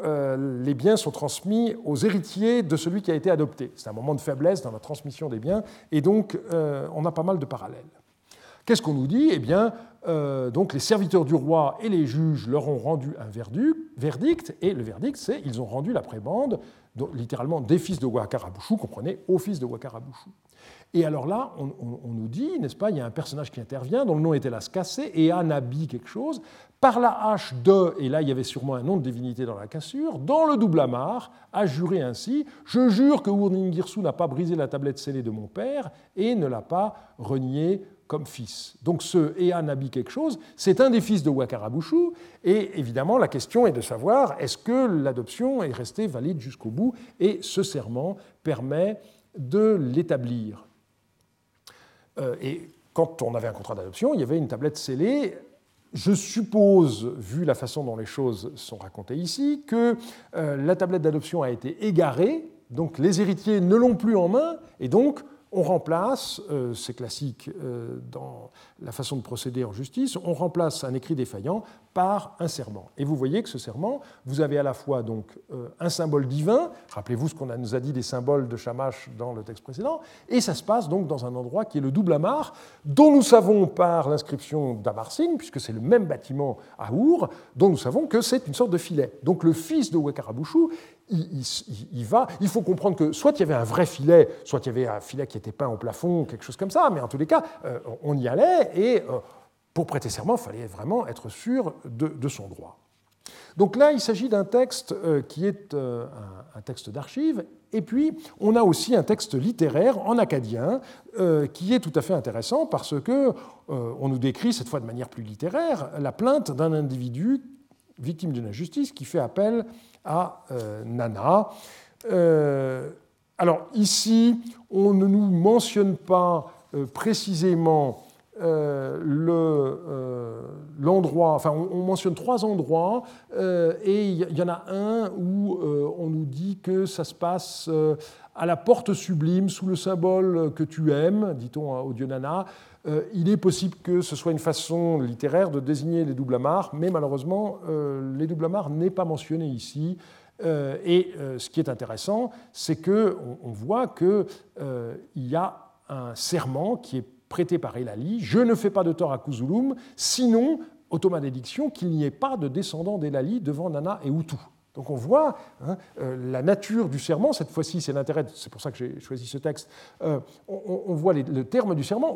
les biens sont transmis aux héritiers de celui qui a été adopté. C'est un moment de faiblesse dans la transmission des biens, et donc on a pas mal de parallèles. Qu'est-ce qu'on nous dit? Eh bien, euh, donc les serviteurs du roi et les juges leur ont rendu un verdict, et le verdict, c'est ils ont rendu la prébande, littéralement des fils de Wakarabushu, comprenez, aux fils de Wakarabushu. Et alors là, on, nous dit, n'est-ce pas, il y a un personnage qui intervient, dont le nom était Las Cassé, et Anabi quelque chose, par la hache de, et là il y avait sûrement un nom de divinité dans la cassure, dans le double amar, a juré ainsi Je jure que Urningirsu n'a pas brisé la tablette scellée de mon père et ne l'a pas renié comme fils. Donc ce Ea Nabi quelque chose, c'est un des fils de Wakarabushu, et évidemment la question est de savoir est-ce que l'adoption est restée valide jusqu'au bout, et ce serment permet de l'établir. Euh, et quand on avait un contrat d'adoption, il y avait une tablette scellée. Je suppose, vu la façon dont les choses sont racontées ici, que euh, la tablette d'adoption a été égarée, donc les héritiers ne l'ont plus en main, et donc on remplace, euh, c'est classique euh, dans la façon de procéder en justice, on remplace un écrit défaillant par un serment. Et vous voyez que ce serment, vous avez à la fois donc euh, un symbole divin, rappelez-vous ce qu'on nous a dit des symboles de Shamash dans le texte précédent, et ça se passe donc dans un endroit qui est le double amar, dont nous savons par l'inscription d'Amarsin, puisque c'est le même bâtiment à Our, dont nous savons que c'est une sorte de filet. Donc le fils de Wekarabouchou il, va. Il faut comprendre que soit il y avait un vrai filet, soit il y avait un filet qui était peint au plafond, quelque chose comme ça, mais en tous les cas, euh, on y allait et euh, pour prêter serment, il fallait vraiment être sûr de, son droit. Donc là, il s'agit d'un texte euh, qui est un, texte d'archives, et puis on a aussi un texte littéraire en acadien qui est tout à fait intéressant parce que on nous décrit cette fois de manière plus littéraire la plainte d'un individu victime d'une injustice qui fait appel à euh, Nana. Euh, alors ici, on ne nous mentionne pas euh, précisément l'endroit, enfin on, mentionne trois endroits, et il y, en a un où on nous dit que ça se passe à la porte sublime, sous le symbole que tu aimes, dit-on au dieu Nana. Il est possible que ce soit une façon littéraire de désigner les doubles amars, mais malheureusement, les doubles amars n'est pas mentionné ici. Euh, et euh, ce qui est intéressant, c'est qu'on on voit qu'il euh, y a un serment qui est prêté par Elali Je ne fais pas de tort à Kuzulum, sinon, automalédiction, qu'il n'y ait pas de descendant d'Elali devant Nana et Hutu. Donc on voit hein, la nature du serment, cette fois-ci c'est l'intérêt, c'est pour ça que j'ai choisi ce texte, on, voit le terme du serment,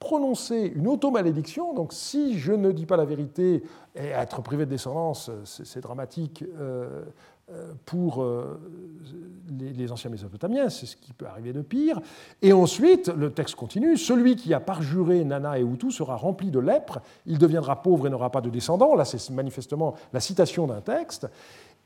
prononcez une automalédiction, donc si je ne dis pas la vérité et être privé de descendance, c'est dramatique, euh, pour euh, les anciens mésopotamiens, c'est ce qui peut arriver de pire. Et ensuite, le texte continue, celui qui a parjuré Nana et Hutu sera rempli de lèpre, il deviendra pauvre et n'aura pas de descendants. Là, c'est manifestement la citation d'un texte.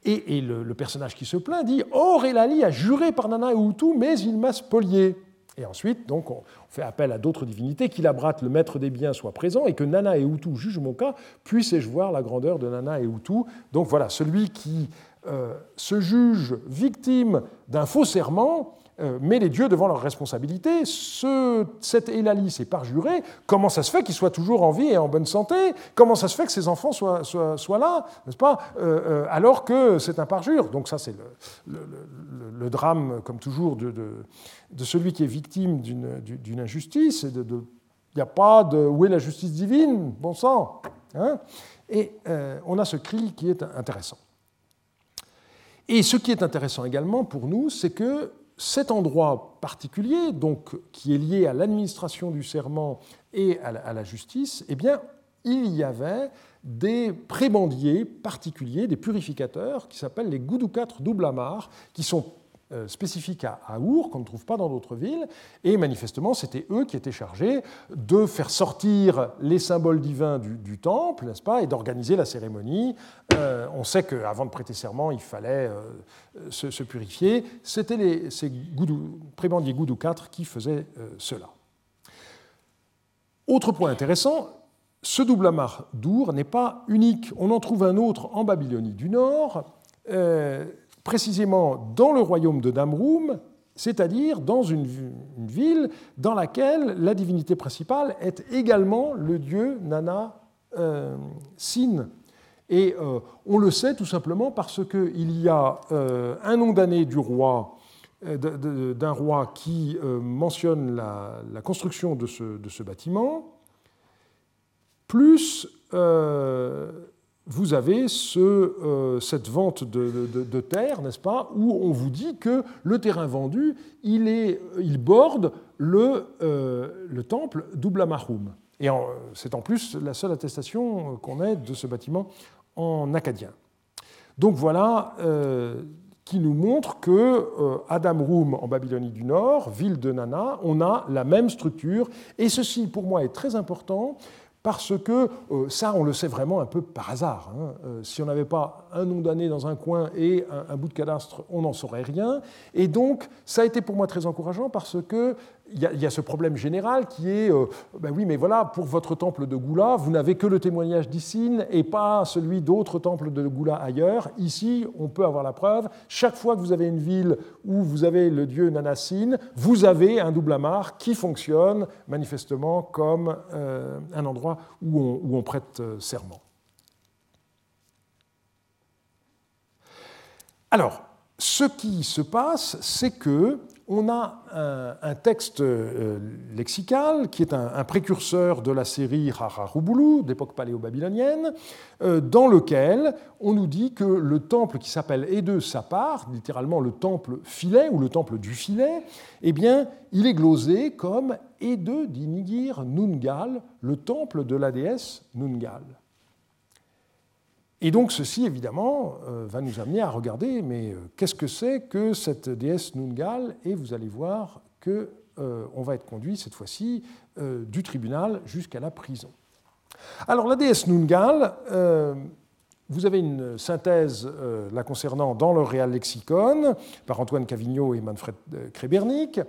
Et, le, personnage qui se plaint dit Or, Elali a juré par Nana et Hutu, mais il m'a spolié. Et ensuite, donc, on fait appel à d'autres divinités, qu'il abrate le maître des biens soit présent et que Nana et Hutu jugent mon cas, puisse-je voir la grandeur de Nana et Hutu. Donc voilà, celui qui euh, se juge victime d'un faux serment, met les dieux devant leurs responsabilités. Ce, cet Elali s'est parjuré. Comment ça se fait qu'il soit toujours en vie et en bonne santé? Comment ça se fait que ses enfants soient, là, n'est-ce pas? Euh, Alors que c'est un parjure. Donc ça, c'est le, drame, comme toujours, de, de, celui qui est victime d'une injustice. Il n'y a pas de où est la justice divine, bon sang. Hein? Et on a ce cri qui est intéressant. Et ce qui est intéressant également pour nous, c'est que cet endroit particulier, donc, qui est lié à l'administration du serment et à la, justice, eh bien, il y avait des prébendiers particuliers, des purificateurs, qui s'appellent les Goudou-4 double qui sont euh, spécifiques à, Our, qu'on ne trouve pas dans d'autres villes, et manifestement, c'était eux qui étaient chargés de faire sortir les symboles divins du, temple, n'est-ce pas, et d'organiser la cérémonie. Euh, on sait qu'avant de prêter serment, il fallait euh, se, purifier. C'était ces goudou, prébendiers Goudou 4 qui faisaient cela. Autre point intéressant, ce double amarre d'Our n'est pas unique. On en trouve un autre en Babylonie du Nord précisément dans le royaume de Damroum, c'est-à-dire dans une, ville dans laquelle la divinité principale est également le dieu Nana euh, Sin. Et euh, on le sait tout simplement parce qu'il y a euh, un nom d'année du roi, d'un roi qui mentionne la, construction de ce, de ce bâtiment, plus vous avez euh, cette vente de, terre, n'est-ce pas, où on vous dit que le terrain vendu, il, borde le, euh, le temple d'Ublamahum. Et c'est en plus la seule attestation qu'on ait de ce bâtiment en acadien. Donc voilà euh, qui nous montre que Adam Roum en Babylonie du Nord, ville de Nana, on a la même structure. Et ceci, pour moi, est très important parce que euh, ça, on le sait vraiment un peu par hasard. Hein. Euh, si on n'avait pas un nom d'année dans un coin et un, bout de cadastre, on n'en saurait rien. Et donc, ça a été pour moi très encourageant parce que il y, a ce problème général qui est, euh, ben oui, mais voilà, pour votre temple de Goula, vous n'avez que le témoignage d'Issine et pas celui d'autres temples de Goula ailleurs. Ici, on peut avoir la preuve. Chaque fois que vous avez une ville où vous avez le dieu Nanassine, vous avez un double amarre qui fonctionne manifestement comme euh, un endroit où on, prête euh, serment. Alors, ce qui se passe, c'est que on a un, texte euh, lexical qui est un, précurseur de la série Hararubulu d'époque paléo-babylonienne, euh, dans lequel on nous dit que le temple qui s'appelle Ede Sapar, littéralement le temple filet ou le temple du filet, eh bien, il est glosé comme Ede d'Inigir Nungal, le temple de la déesse Nungal. Et donc ceci, évidemment, euh, va nous amener à regarder, mais euh, qu'est-ce que c'est que cette déesse Nungal Et vous allez voir qu'on euh, va être conduit cette fois-ci du tribunal jusqu'à la prison. Alors la déesse Nungal, vous avez une synthèse la concernant dans le Réal Lexicon par Antoine Cavigno et Manfred Krebernik.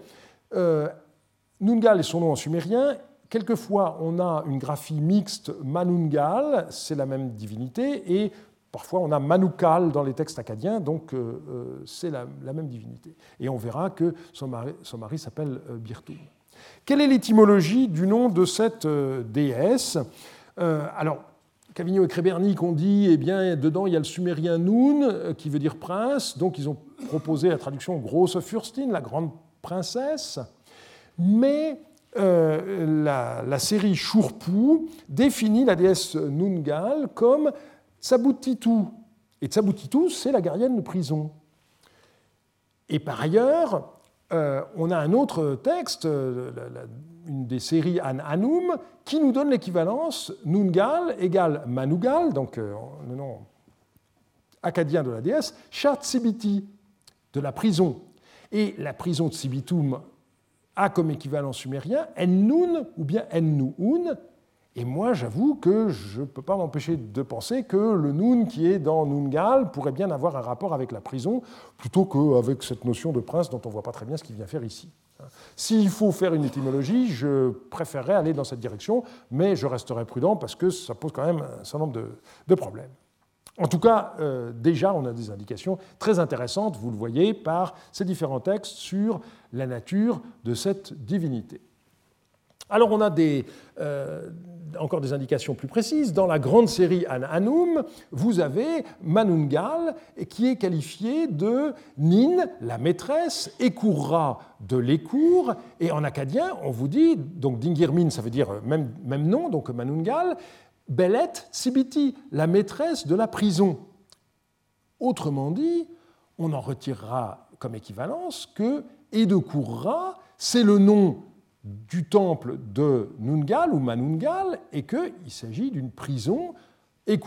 Nungal est son nom en sumérien Quelquefois, on a une graphie mixte Manungal, c'est la même divinité, et parfois on a Manukal dans les textes acadiens, donc euh, euh, c'est la, même divinité. Et on verra que son mari, s'appelle euh, Birtum. Quelle est l'étymologie du nom de cette déesse? Alors, Cavigno et Crébernic ont dit, eh bien, dedans il y a le sumérien Nun, qui veut dire prince, donc ils ont proposé la traduction Grosse Fürstin, la grande princesse. Mais euh, la, série Chourpou définit la déesse Nungal comme Tsabutitu. Et Tsabutitu, c'est la gardienne de prison. Et par ailleurs, euh, on a un autre texte, une des séries An Anum, qui nous donne l'équivalence Nungal égale Manugal, donc euh, le nom acadien de la déesse, Tsibiti, de la prison. Et la prison de Sibitum a comme équivalent sumérien Ennun ou bien Ennuun. Et moi, j'avoue que je ne peux pas m'empêcher de penser que le Nun qui est dans Nungal pourrait bien avoir un rapport avec la prison, plutôt qu'avec cette notion de prince dont on ne voit pas très bien ce qu'il vient faire ici. S'il faut faire une étymologie, je préférerais aller dans cette direction, mais je resterai prudent parce que ça pose quand même un certain nombre de, problèmes. En tout cas, euh, déjà, on a des indications très intéressantes, vous le voyez, par ces différents textes sur la nature de cette divinité. Alors on a euh, encore des indications plus précises. Dans la grande série An Anum, vous avez Manungal qui est qualifié de Nin, la maîtresse, Ekurra de l'écour, et en acadien on vous dit, donc Dingirmin ça veut dire même, même nom, donc Manungal, Belet Sibiti, la maîtresse de la prison. Autrement dit, on en retirera comme équivalence que Kourra, c'est le nom du temple de Nungal ou Manungal et qu'il s'agit d'une prison. Et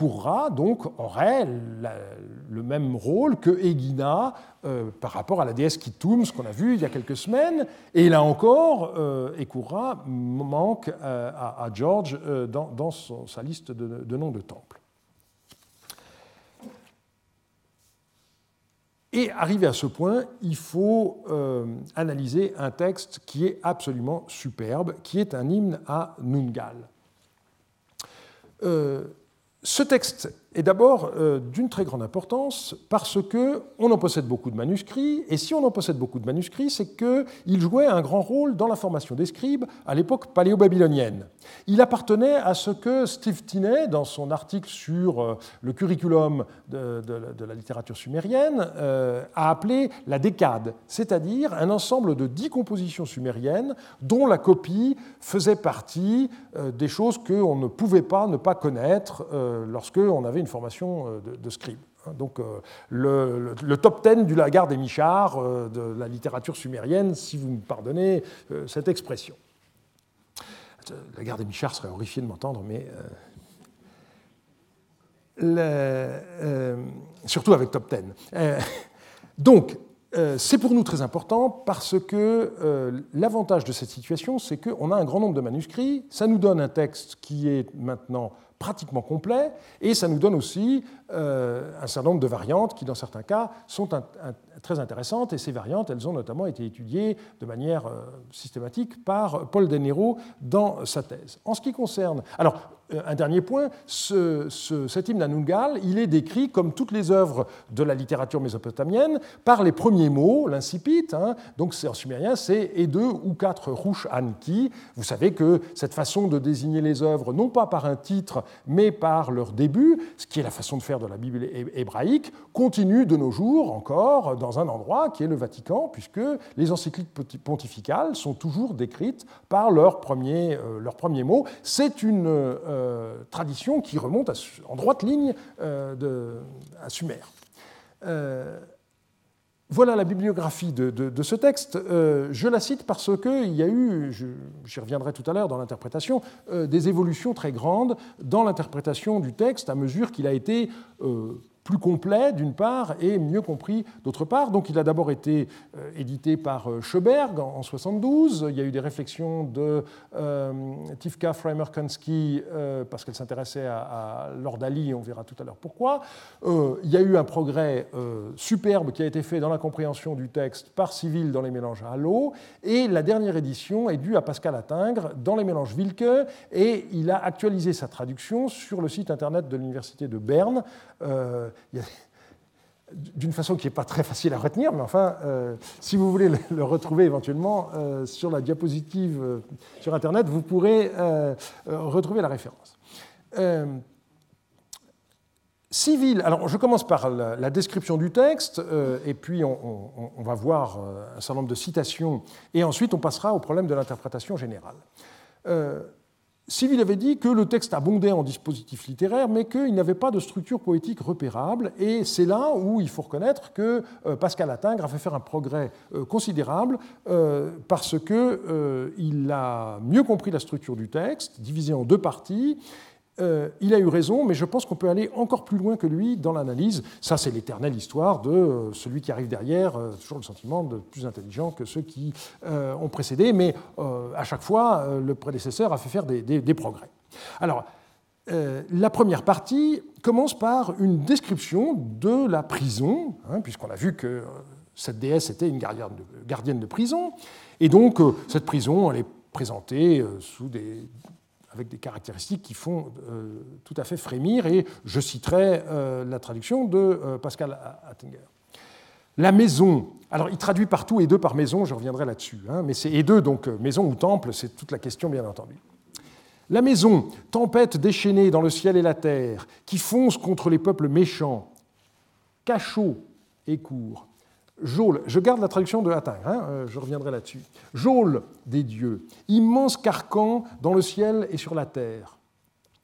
donc aurait le même rôle que Egina euh, par rapport à la déesse Kitoum, ce qu'on a vu il y a quelques semaines. Et là encore, euh, manque euh, à, George dans, sa liste de noms de temples. Et arrivé à ce point, il faut euh, analyser un texte qui est absolument superbe, qui est un hymne à Nungal. Ce texte est d'abord euh, d'une très grande importance parce qu'on en possède beaucoup de manuscrits, et si on en possède beaucoup de manuscrits, c'est qu'il jouait un grand rôle dans la formation des scribes à l'époque paléo-babylonienne. Il appartenait à ce que Steve Tinney, dans son article sur euh, le curriculum de, la littérature sumérienne, euh, a appelé la décade, c'est-à-dire un ensemble de dix compositions sumériennes dont la copie faisait partie des choses qu'on ne pouvait pas ne pas connaître lorsque on avait une formation euh, de, scribe. Hein, donc euh, le, top 10 du Lagarde des Michards euh, de la littérature sumérienne, si vous me pardonnez cette expression. Lagarde des Michards serait horrifié de m'entendre, mais surtout avec top 10. donc, c'est pour nous très important parce que l'avantage de cette situation, c'est qu'on a un grand nombre de manuscrits, ça nous donne un texte qui est maintenant pratiquement complet, et ça nous donne aussi un certain nombre de variantes qui, dans certains cas, sont très intéressantes, et ces variantes, elles ont notamment été étudiées de manière systématique par Paul Denero dans sa thèse. En ce qui concerne... Alors, euh, un dernier point, cet hymne à Nungal, il est décrit, comme toutes les œuvres de la littérature mésopotamienne, par les premiers mots, l'incipit. Hein. donc en sumérien, c'est et deux ou quatre rouches anki. Vous savez que cette façon de désigner les œuvres, non pas par un titre, mais par leur début, ce qui est la façon de faire de la Bible hébraïque, continue de nos jours encore dans un endroit qui est le Vatican, puisque les encycliques pontificales sont toujours décrites par leurs premiers, euh, mots. C'est une euh, tradition qui remonte en droite ligne euh, de, à Sumer. Voilà la bibliographie de, ce texte. je la cite parce qu'il y a eu, j'y reviendrai tout à l'heure dans l'interprétation, des évolutions très grandes dans l'interprétation du texte à mesure qu'il a été plus complet d'une part et mieux compris d'autre part. Donc il a d'abord été euh, édité par euh, Schoberg en 72. Il y a eu des réflexions de euh, Tivka Freimer-Kansky parce qu'elle s'intéressait à, Lord Ali, on verra tout à l'heure pourquoi. il y a eu un progrès superbe qui a été fait dans la compréhension du texte par Civil dans les mélanges à l'eau. Et la dernière édition est due à Pascal Attingre dans les mélanges Wilke et il a actualisé sa traduction sur le site internet de l'Université de Berne d'une façon qui n'est pas très facile à retenir, mais enfin, euh, si vous voulez le, retrouver éventuellement euh, sur la diapositive euh, sur Internet, vous pourrez retrouver la référence. civil, alors je commence par la, description du texte, et puis on, on, va voir un certain nombre de citations, et ensuite on passera au problème de l'interprétation générale. Civil avait dit que le texte abondait en dispositifs littéraires, mais qu'il n'avait pas de structure poétique repérable. Et c'est là où il faut reconnaître que euh, Pascal Attingre a fait faire un progrès euh, considérable euh, parce qu'il a mieux compris la structure du texte, divisé en deux parties, euh, il a eu raison, mais je pense qu'on peut aller encore plus loin que lui dans l'analyse. Ça, c'est l'éternelle histoire de euh, celui qui arrive derrière, euh, toujours le sentiment de plus intelligent que ceux qui ont précédé, mais à chaque fois, le prédécesseur a fait faire des, progrès. Alors, la première partie commence par une description de la prison, hein, puisqu'on a vu que cette déesse était une gardienne de, gardienne de prison, et donc cette prison, elle est présentée sous des avec des caractéristiques qui font euh, tout à fait frémir, et je citerai euh, la traduction de euh, Pascal Attinger. La maison, alors il traduit partout et deux par maison, je reviendrai là-dessus, hein, mais c'est et deux, donc maison ou temple, c'est toute la question bien entendu. La maison, tempête déchaînée dans le ciel et la terre, qui fonce contre les peuples méchants, cachot et court, Jôle, je garde la traduction de Hatin, hein, euh, je reviendrai là-dessus. Jôle des dieux, immense carcan dans le ciel et sur la terre.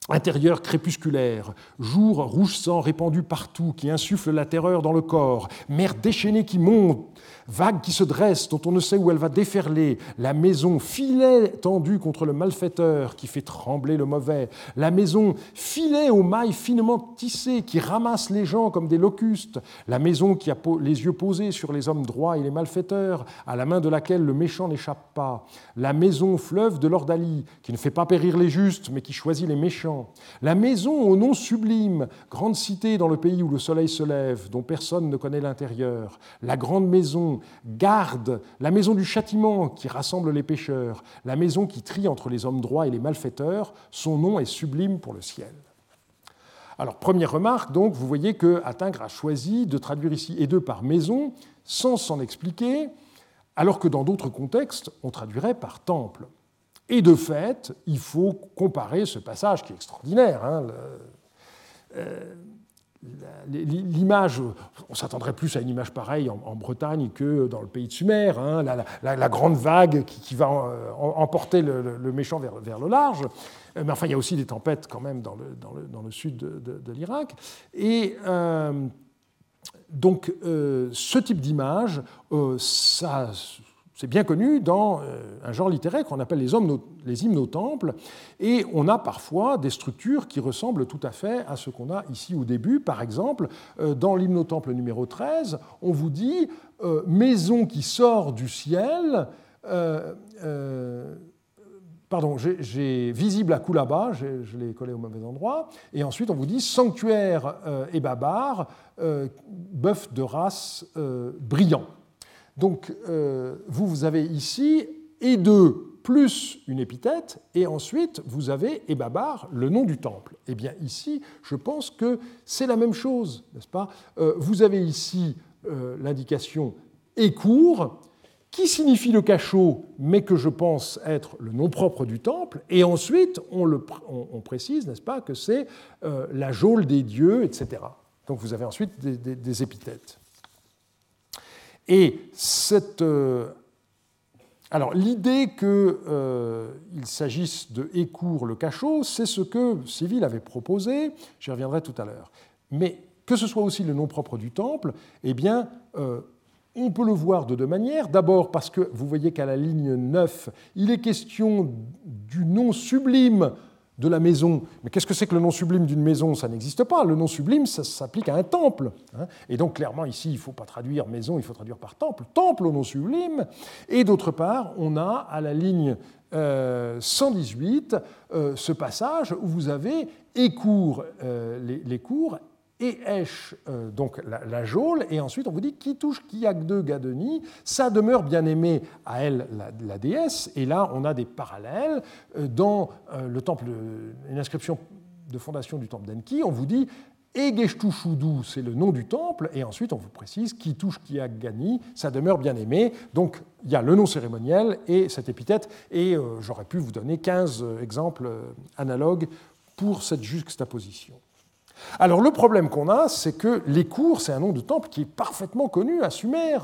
Intérieur crépusculaire, jour rouge sang répandu partout qui insuffle la terreur dans le corps, mer déchaînée qui monte, vague qui se dresse, dont on ne sait où elle va déferler, la maison, filet tendu contre le malfaiteur qui fait trembler le mauvais, la maison, filet aux mailles finement tissées qui ramasse les gens comme des locustes, la maison qui a les yeux posés sur les hommes droits et les malfaiteurs, à la main de laquelle le méchant n'échappe pas, la maison, fleuve de l'ordalie, qui ne fait pas périr les justes, mais qui choisit les méchants, la maison au nom sublime, grande cité dans le pays où le soleil se lève, dont personne ne connaît l'intérieur, la grande maison, garde, la maison du châtiment qui rassemble les pécheurs, la maison qui trie entre les hommes droits et les malfaiteurs, son nom est sublime pour le ciel. Alors, première remarque, donc, vous voyez que Attingre a choisi de traduire ici et deux par maison sans s'en expliquer, alors que dans d'autres contextes, on traduirait par temple. Et de fait, il faut comparer ce passage qui est extraordinaire. Hein, euh, l'image, on s'attendrait plus à une image pareille en, Bretagne que dans le pays de Sumer, hein, la, grande vague qui, va euh, emporter le, méchant vers, le large. Euh, mais enfin, il y a aussi des tempêtes quand même dans le, sud de, l'Irak. Et euh, donc, ce type d'image, ça c'est bien connu dans euh, un genre littéraire qu'on appelle les, hommes, les hymnes au temple, et on a parfois des structures qui ressemblent tout à fait à ce qu'on a ici au début. Par exemple, euh, dans l'hymne temple numéro 13, on vous dit euh, maison qui sort du ciel, pardon, j'ai visible à là-bas, je l'ai collé au mauvais endroit, et ensuite on vous dit sanctuaire et babar, bœuf de race brillant. Donc vous, vous avez ici et deux plus une épithète, et ensuite vous avez Ebabar, le nom du temple. Eh bien ici, je pense que c'est la même chose, n'est-ce pas? Euh, Vous avez ici euh, l'indication Écourt, qui signifie le cachot, mais que je pense être le nom propre du temple, et ensuite on, précise, n'est-ce pas, que c'est euh, la geôle des dieux, etc. Donc vous avez ensuite des épithètes. Et cette alors l'idée qu'il euh, s'agisse de Écourt le cachot, c'est ce que Séville avait proposé, j'y reviendrai tout à l'heure. Mais que ce soit aussi le nom propre du temple, eh bien, euh, on peut le voir de deux manières. D'abord parce que vous voyez qu'à la ligne 9, il est question du nom sublime de la maison. Mais qu'est-ce que c'est que le nom sublime d'une maison? Ça n'existe pas. Le nom sublime, ça s'applique à un temple. Hein. Et donc, clairement, ici, il ne faut pas traduire maison, il faut traduire par temple. Temple au nom sublime. Et d'autre part, on a à la ligne 118 euh, euh, ce passage où vous avez écourt euh, les cours et Esh, euh, donc la, geôle, et ensuite on vous dit qui touche Kiak de Gadeni, ça demeure bien aimé à elle, la, déesse, et là on a des parallèles. Euh, dans euh, le temple, une inscription de fondation du temple d'Enki, on vous dit Egeshtushudu, c'est le nom du temple, et ensuite on vous précise qui touche Kiak Gani, ça demeure bien aimé. Donc il y a le nom cérémoniel et cette épithète, et j'aurais pu vous donner 15 exemples analogues pour cette juxtaposition. Alors le problème qu'on a, c'est que les cours, c'est un nom de temple qui est parfaitement connu à Sumer,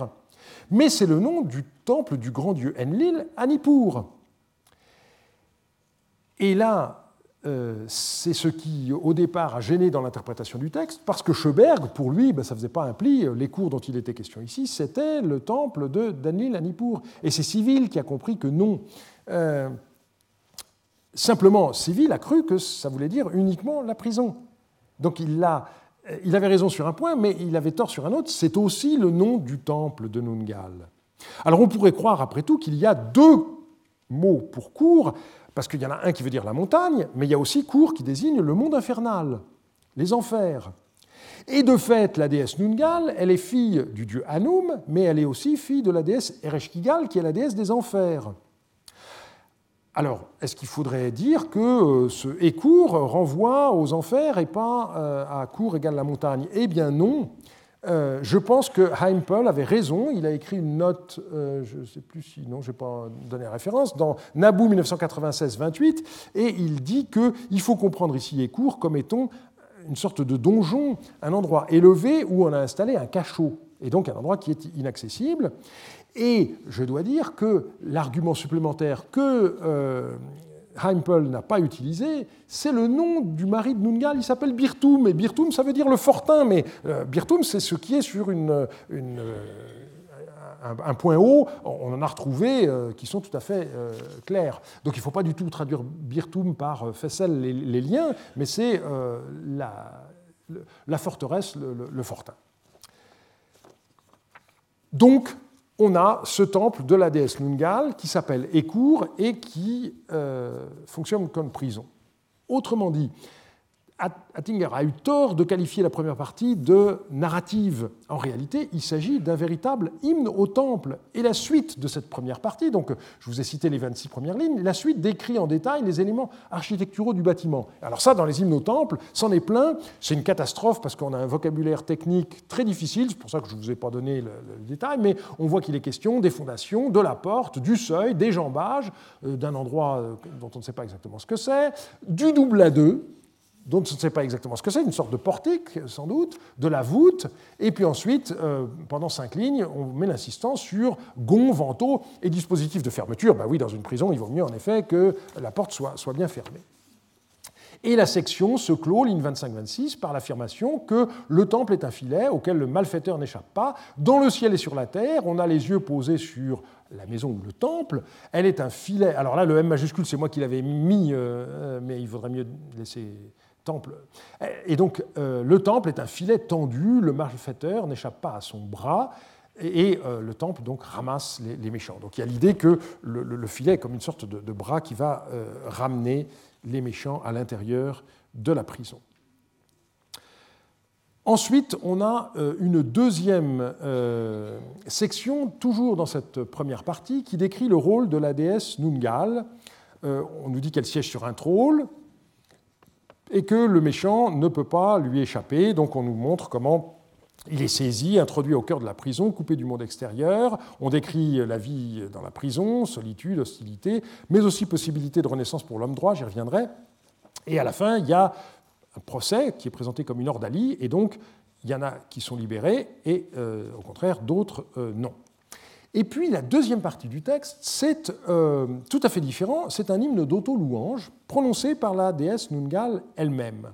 mais c'est le nom du temple du grand dieu Enlil à Nippur. Et là, euh, c'est ce qui, au départ, a gêné dans l'interprétation du texte, parce que Schoberg, pour lui, ben, ça ne faisait pas un pli. Les cours dont il était question ici, c'était le temple de d'Enlil à Nippur. Et c'est Civil qui a compris que non. Euh, simplement, Civil a cru que ça voulait dire uniquement la prison. Donc il, avait raison sur un point, mais il avait tort sur un autre. C'est aussi le nom du temple de Nungal. Alors on pourrait croire, après tout, qu'il y a deux mots pour cour, parce qu'il y en a un qui veut dire la montagne, mais il y a aussi cour qui désigne le monde infernal, les enfers. Et de fait, la déesse Nungal, elle est fille du dieu Anum, mais elle est aussi fille de la déesse Ereshkigal, qui est la déesse des enfers. Alors, est-ce qu'il faudrait dire que euh, ce Écourt renvoie aux enfers et pas euh, à cour égale la montagne? Eh bien non. Euh, je pense que Heimpel avait raison. Il a écrit une note, je ne sais plus si, non, je n'ai pas donné la référence, dans Naboo 1996-28, et il dit qu'il faut comprendre ici Écourt comme étant une sorte de donjon, un endroit élevé où on a installé un cachot, et donc un endroit qui est inaccessible. Et je dois dire que l'argument supplémentaire que euh, Heimpel n'a pas utilisé, c'est le nom du mari de Nungal, il s'appelle Birtum, et Birtum ça veut dire le fortin, mais euh, Birtum c'est ce qui est sur euh, un, point haut, on en a retrouvé qui sont tout à fait clairs. Donc il ne faut pas du tout traduire Birtum par Fessel les, liens, mais c'est la, la, forteresse, le, le fortin. Donc, on a ce temple de la déesse Nungal qui s'appelle Écourt et qui euh, fonctionne comme prison. Autrement dit, Attinger a eu tort de qualifier la première partie de narrative. En réalité, il s'agit d'un véritable hymne au temple. Et la suite de cette première partie, donc je vous ai cité les 26 premières lignes, la suite décrit en détail les éléments architecturaux du bâtiment. Alors ça, dans les hymnes au temple, c'en est plein. C'est une catastrophe parce qu'on a un vocabulaire technique très difficile, c'est pour ça que je ne vous ai pas donné le, détail, mais on voit qu'il est question des fondations, de la porte, du seuil, des jambages, euh, d'un endroit euh, dont on ne sait pas exactement ce que c'est, du double à deux, dont on ne sait pas exactement ce que c'est, une sorte de portique sans doute, de la voûte, et puis ensuite, euh, pendant cinq lignes, on met l'insistance sur gonds, vantaux et dispositifs de fermeture. Ben oui, dans une prison, il vaut mieux en effet que la porte soit, bien fermée. Et la section se clôt, ligne 25-26, par l'affirmation que le temple est un filet auquel le malfaiteur n'échappe pas. Dans le ciel et sur la terre, on a les yeux posés sur la maison ou le temple. Elle est un filet. Alors là, le M majuscule, c'est moi qui l'avais mis, euh, euh, mais il vaudrait mieux laisser temple. Et donc, euh, le temple est un filet tendu, le malfaiteur n'échappe pas à son bras. et le temple donc ramasse les, méchants. Donc il y a l'idée que le, filet est comme une sorte de, bras qui va ramener les méchants à l'intérieur de la prison. Ensuite, on a euh, une deuxième euh, section, toujours dans cette première partie, qui décrit le rôle de la déesse Nungal. Euh, on nous dit qu'elle siège sur un trône et que le méchant ne peut pas lui échapper. Donc on nous montre comment il est saisi, introduit au cœur de la prison, coupé du monde extérieur. On décrit la vie dans la prison, solitude, hostilité, mais aussi possibilité de renaissance pour l'homme droit, j'y reviendrai. Et à la fin, il y a un procès qui est présenté comme une ordalie, et donc il y en a qui sont libérés, et euh, au contraire, d'autres euh, non. Et puis la deuxième partie du texte, c'est euh, tout à fait différent, c'est un hymne d'auto-louange prononcé par la déesse Nungal elle-même.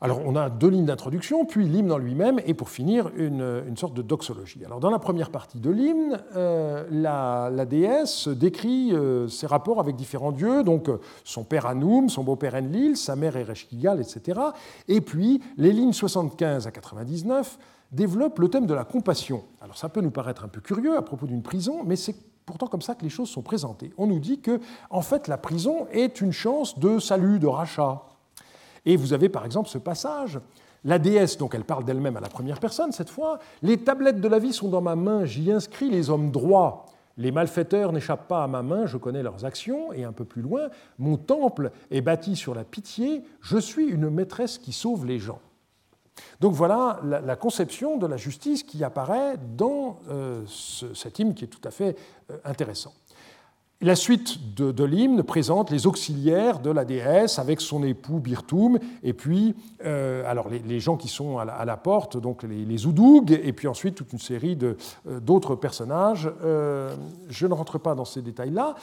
Alors on a deux lignes d'introduction, puis l'hymne en lui-même, et pour finir, une, sorte de doxologie. Alors dans la première partie de l'hymne, euh, la, déesse décrit euh, ses rapports avec différents dieux, donc son père Anoum, son beau-père Enlil, sa mère Ereshkigal, etc. Et puis les lignes 75 à 99 développent le thème de la compassion. Alors ça peut nous paraître un peu curieux à propos d'une prison, mais c'est pourtant comme ça que les choses sont présentées. On nous dit que en fait la prison est une chance de salut, de rachat. Et vous avez par exemple ce passage. La déesse, donc elle parle d'elle-même à la première personne cette fois. Les tablettes de la vie sont dans ma main, j'y inscris les hommes droits. Les malfaiteurs n'échappent pas à ma main, je connais leurs actions. Et un peu plus loin, mon temple est bâti sur la pitié, je suis une maîtresse qui sauve les gens. Donc voilà la, conception de la justice qui apparaît dans euh, cet hymne qui est tout à fait euh, intéressant. La suite de, l'hymne présente les auxiliaires de la déesse avec son époux Birtoum, et puis euh, alors les, gens qui sont à la, porte, donc les, les et puis ensuite toute une série d'autres personnages. Je ne rentre pas dans ces détails-là.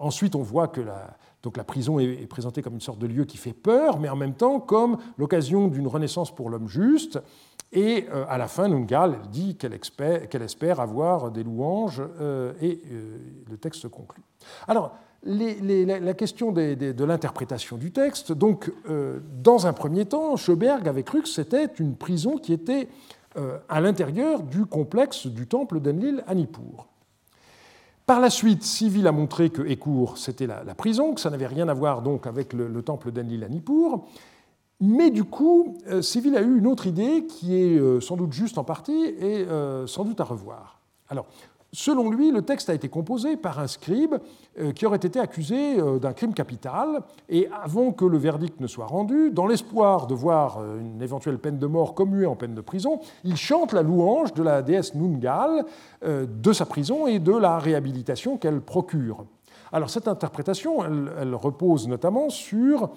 Ensuite, on voit que la, donc la prison est présentée comme une sorte de lieu qui fait peur, mais en même temps comme l'occasion d'une renaissance pour l'homme juste. Et euh, à la fin, Nungal dit qu'elle espère, avoir des louanges, euh, et euh, le texte se conclut. Alors, la question de l'interprétation du texte, donc, dans un premier temps, Schoberg avait cru que c'était une prison qui était à l'intérieur du complexe du temple d'Enlil à Nippur. Par la suite, Civil a montré que Écourt, c'était la, prison, que ça n'avait rien à voir donc avec le, le temple d'Enlil à. Mais du coup, Civil euh, a eu une autre idée qui est euh, sans doute juste en partie et euh, sans doute à revoir. Alors, selon lui, le texte a été composé par un scribe qui aurait été accusé d'un crime capital, et avant que le verdict ne soit rendu, dans l'espoir de voir une éventuelle peine de mort commuée en peine de prison, il chante la louange de la déesse Nungal, de sa prison et de la réhabilitation qu'elle procure. Alors cette interprétation, elle repose notamment sur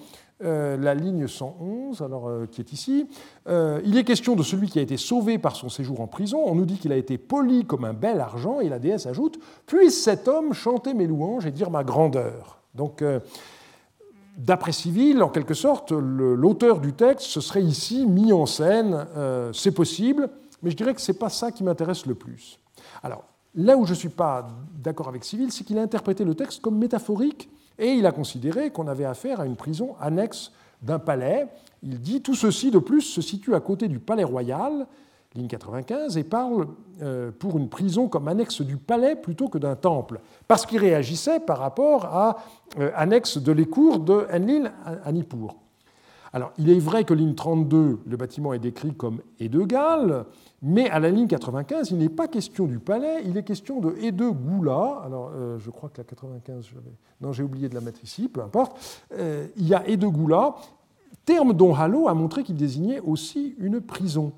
euh, la ligne 111, alors, euh, qui est ici. Euh, il est question de celui qui a été sauvé par son séjour en prison. On nous dit qu'il a été poli comme un bel argent, et la déesse ajoute Puisse cet homme chanter mes louanges et dire ma grandeur. Donc, d'après Civil, en quelque sorte, l'auteur du texte se serait ici mis en scène. C'est possible, mais je dirais que ce n'est pas ça qui m'intéresse le plus. Alors, là où je ne suis pas d'accord avec Civil, c'est qu'il a interprété le texte comme métaphorique et il a considéré qu'on avait affaire à une prison annexe d'un palais. Il dit tout ceci de plus se situe à côté du palais royal, ligne 95, et parle euh, pour une prison comme annexe du palais plutôt que d'un temple, parce qu'il réagissait par rapport à euh, annexe de l'écour de Enlil à Nippur. Alors, il est vrai que ligne 32, le bâtiment est décrit comme Edegal, mais à la ligne 95, il n'est pas question du palais, il est question de et de. Alors, euh, je crois que la 95, non, j'ai oublié de la mettre ici, peu importe. Euh, il y a et de terme dont Hallo a montré qu'il désignait aussi une prison.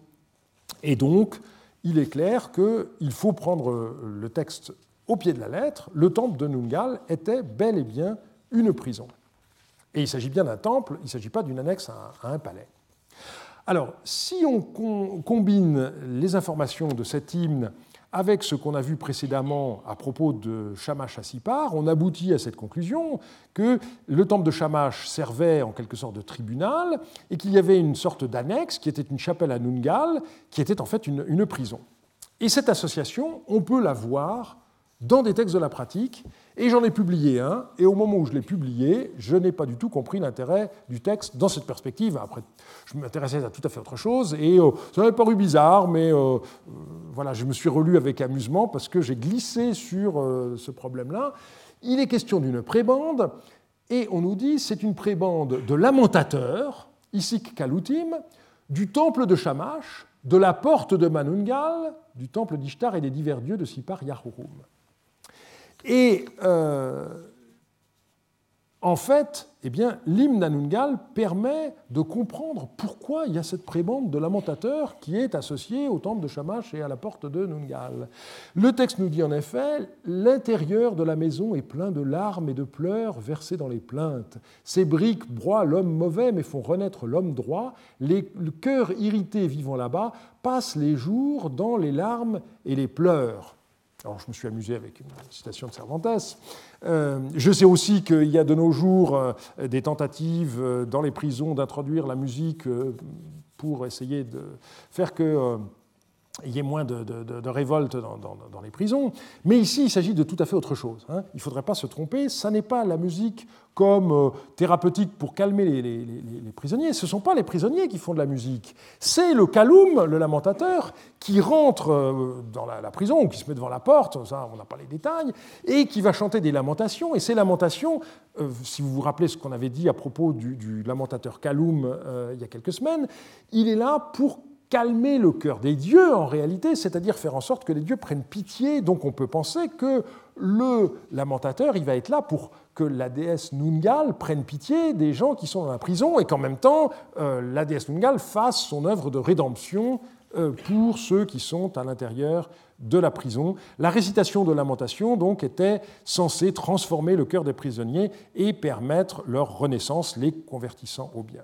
Et donc, il est clair qu'il faut prendre le texte au pied de la lettre. Le temple de Nungal était bel et bien une prison. Et il s'agit bien d'un temple, il ne s'agit pas d'une annexe à un palais. Alors, si on combine les informations de cet hymne avec ce qu'on a vu précédemment à propos de Shamash à Sipar, on aboutit à cette conclusion que le temple de Shamash servait en quelque sorte de tribunal et qu'il y avait une sorte d'annexe qui était une chapelle à Nungal, qui était en fait une, prison. Et cette association, on peut la voir dans des textes de la pratique, Et j'en ai publié un, et au moment où je l'ai publié, je n'ai pas du tout compris l'intérêt du texte dans cette perspective. Après, je m'intéressais à tout à fait autre chose, et euh, ça m'avait paru bizarre, mais euh, euh, voilà, je me suis relu avec amusement parce que j'ai glissé sur ce problème-là. Il est question d'une prébande, et on nous dit c'est une prébande de lamentateurs, Isik Kalutim, du temple de Shamash, de la porte de Manungal, du temple d'Ishtar et des divers dieux de Sipar Yahurum. Et euh, en fait, eh l'hymne d'Anungal permet de comprendre pourquoi il y a cette prébande de lamentateurs qui est associée au temple de Shamash et à la porte de Nungal. Le texte nous dit en effet L'intérieur de la maison est plein de larmes et de pleurs versés dans les plaintes. Ces briques broient l'homme mauvais mais font renaître l'homme droit. Les, le cœur irrité vivant là-bas passe les jours dans les larmes et les pleurs. Alors je me suis amusé avec une citation de Cervantes. Euh, je sais aussi qu'il y a de nos jours euh, des tentatives euh, dans les prisons d'introduire la musique pour essayer de faire que il y ait moins de, de, révoltes dans, les prisons. Mais ici, il s'agit de tout à fait autre chose. Hein. Il ne faudrait pas se tromper, ça n'est pas la musique comme euh, thérapeutique pour calmer les, prisonniers. Ce ne sont pas les prisonniers qui font de la musique. C'est le kaloum, le lamentateur, qui rentre euh, dans la, prison ou qui se met devant la porte, ça on n'a pas les détails, et qui va chanter des lamentations. Et ces lamentations, euh, si vous vous rappelez ce qu'on avait dit à propos du, lamentateur kaloum il y a quelques semaines, il est là pour calmer le cœur des dieux en réalité, c'est-à-dire faire en sorte que les dieux prennent pitié. Donc on peut penser que le lamentateur, il va être là pour que la déesse Nungal prenne pitié des gens qui sont dans la prison et qu'en même temps, euh, la déesse Nungal fasse son œuvre de rédemption euh, pour ceux qui sont à l'intérieur de la prison. La récitation de lamentation donc était censée transformer le cœur des prisonniers et permettre leur renaissance, les convertissant au bien.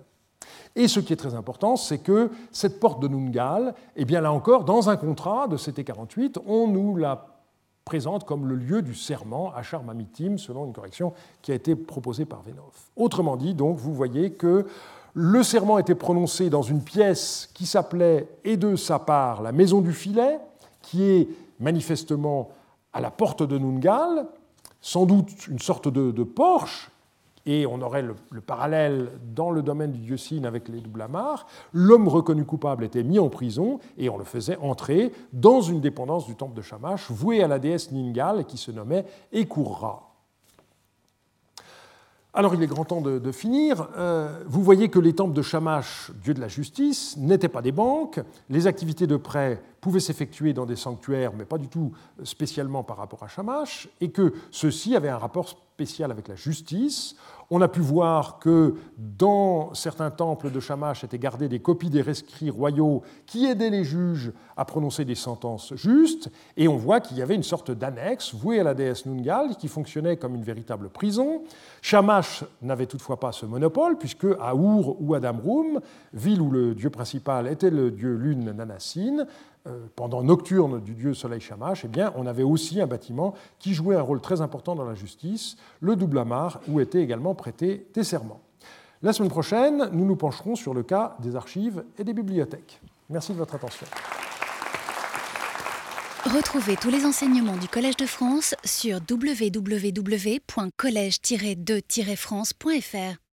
Et ce qui est très important, c'est que cette porte de Nungal, eh bien là encore, dans un contrat de CT48, on nous la présente comme le lieu du serment à Charmamitim, selon une correction qui a été proposée par Venov. Autrement dit, donc, vous voyez que le serment était prononcé dans une pièce qui s'appelait, et de sa part, la maison du filet, qui est manifestement à la porte de Nungal, sans doute une sorte de, de porche et on aurait le, parallèle dans le domaine du dieu avec les doubles amarres, l'homme reconnu coupable était mis en prison et on le faisait entrer dans une dépendance du temple de Shamash, voué à la déesse Ningal qui se nommait Ekurra. Alors il est grand temps de, finir. Euh, vous voyez que les temples de Shamash, dieu de la justice, n'étaient pas des banques. Les activités de prêt pouvaient s'effectuer dans des sanctuaires, mais pas du tout spécialement par rapport à Shamash, et que ceux-ci avaient un rapport spécial avec la justice. On a pu voir que dans certains temples de Shamash étaient gardées des copies des rescrits royaux qui aidaient les juges à prononcer des sentences justes, et on voit qu'il y avait une sorte d'annexe vouée à la déesse Nungal qui fonctionnait comme une véritable prison. Shamash n'avait toutefois pas ce monopole, puisque à Our ou à Damrum, ville où le dieu principal était le dieu lune Nanassine, pendant nocturne du dieu soleil Shamash, eh on avait aussi un bâtiment qui jouait un rôle très important dans la justice, le double amar, où étaient également prêtés des serments. La semaine prochaine, nous nous pencherons sur le cas des archives et des bibliothèques. Merci de votre attention. Retrouvez tous les enseignements du Collège de France sur www.colège-2-france.fr.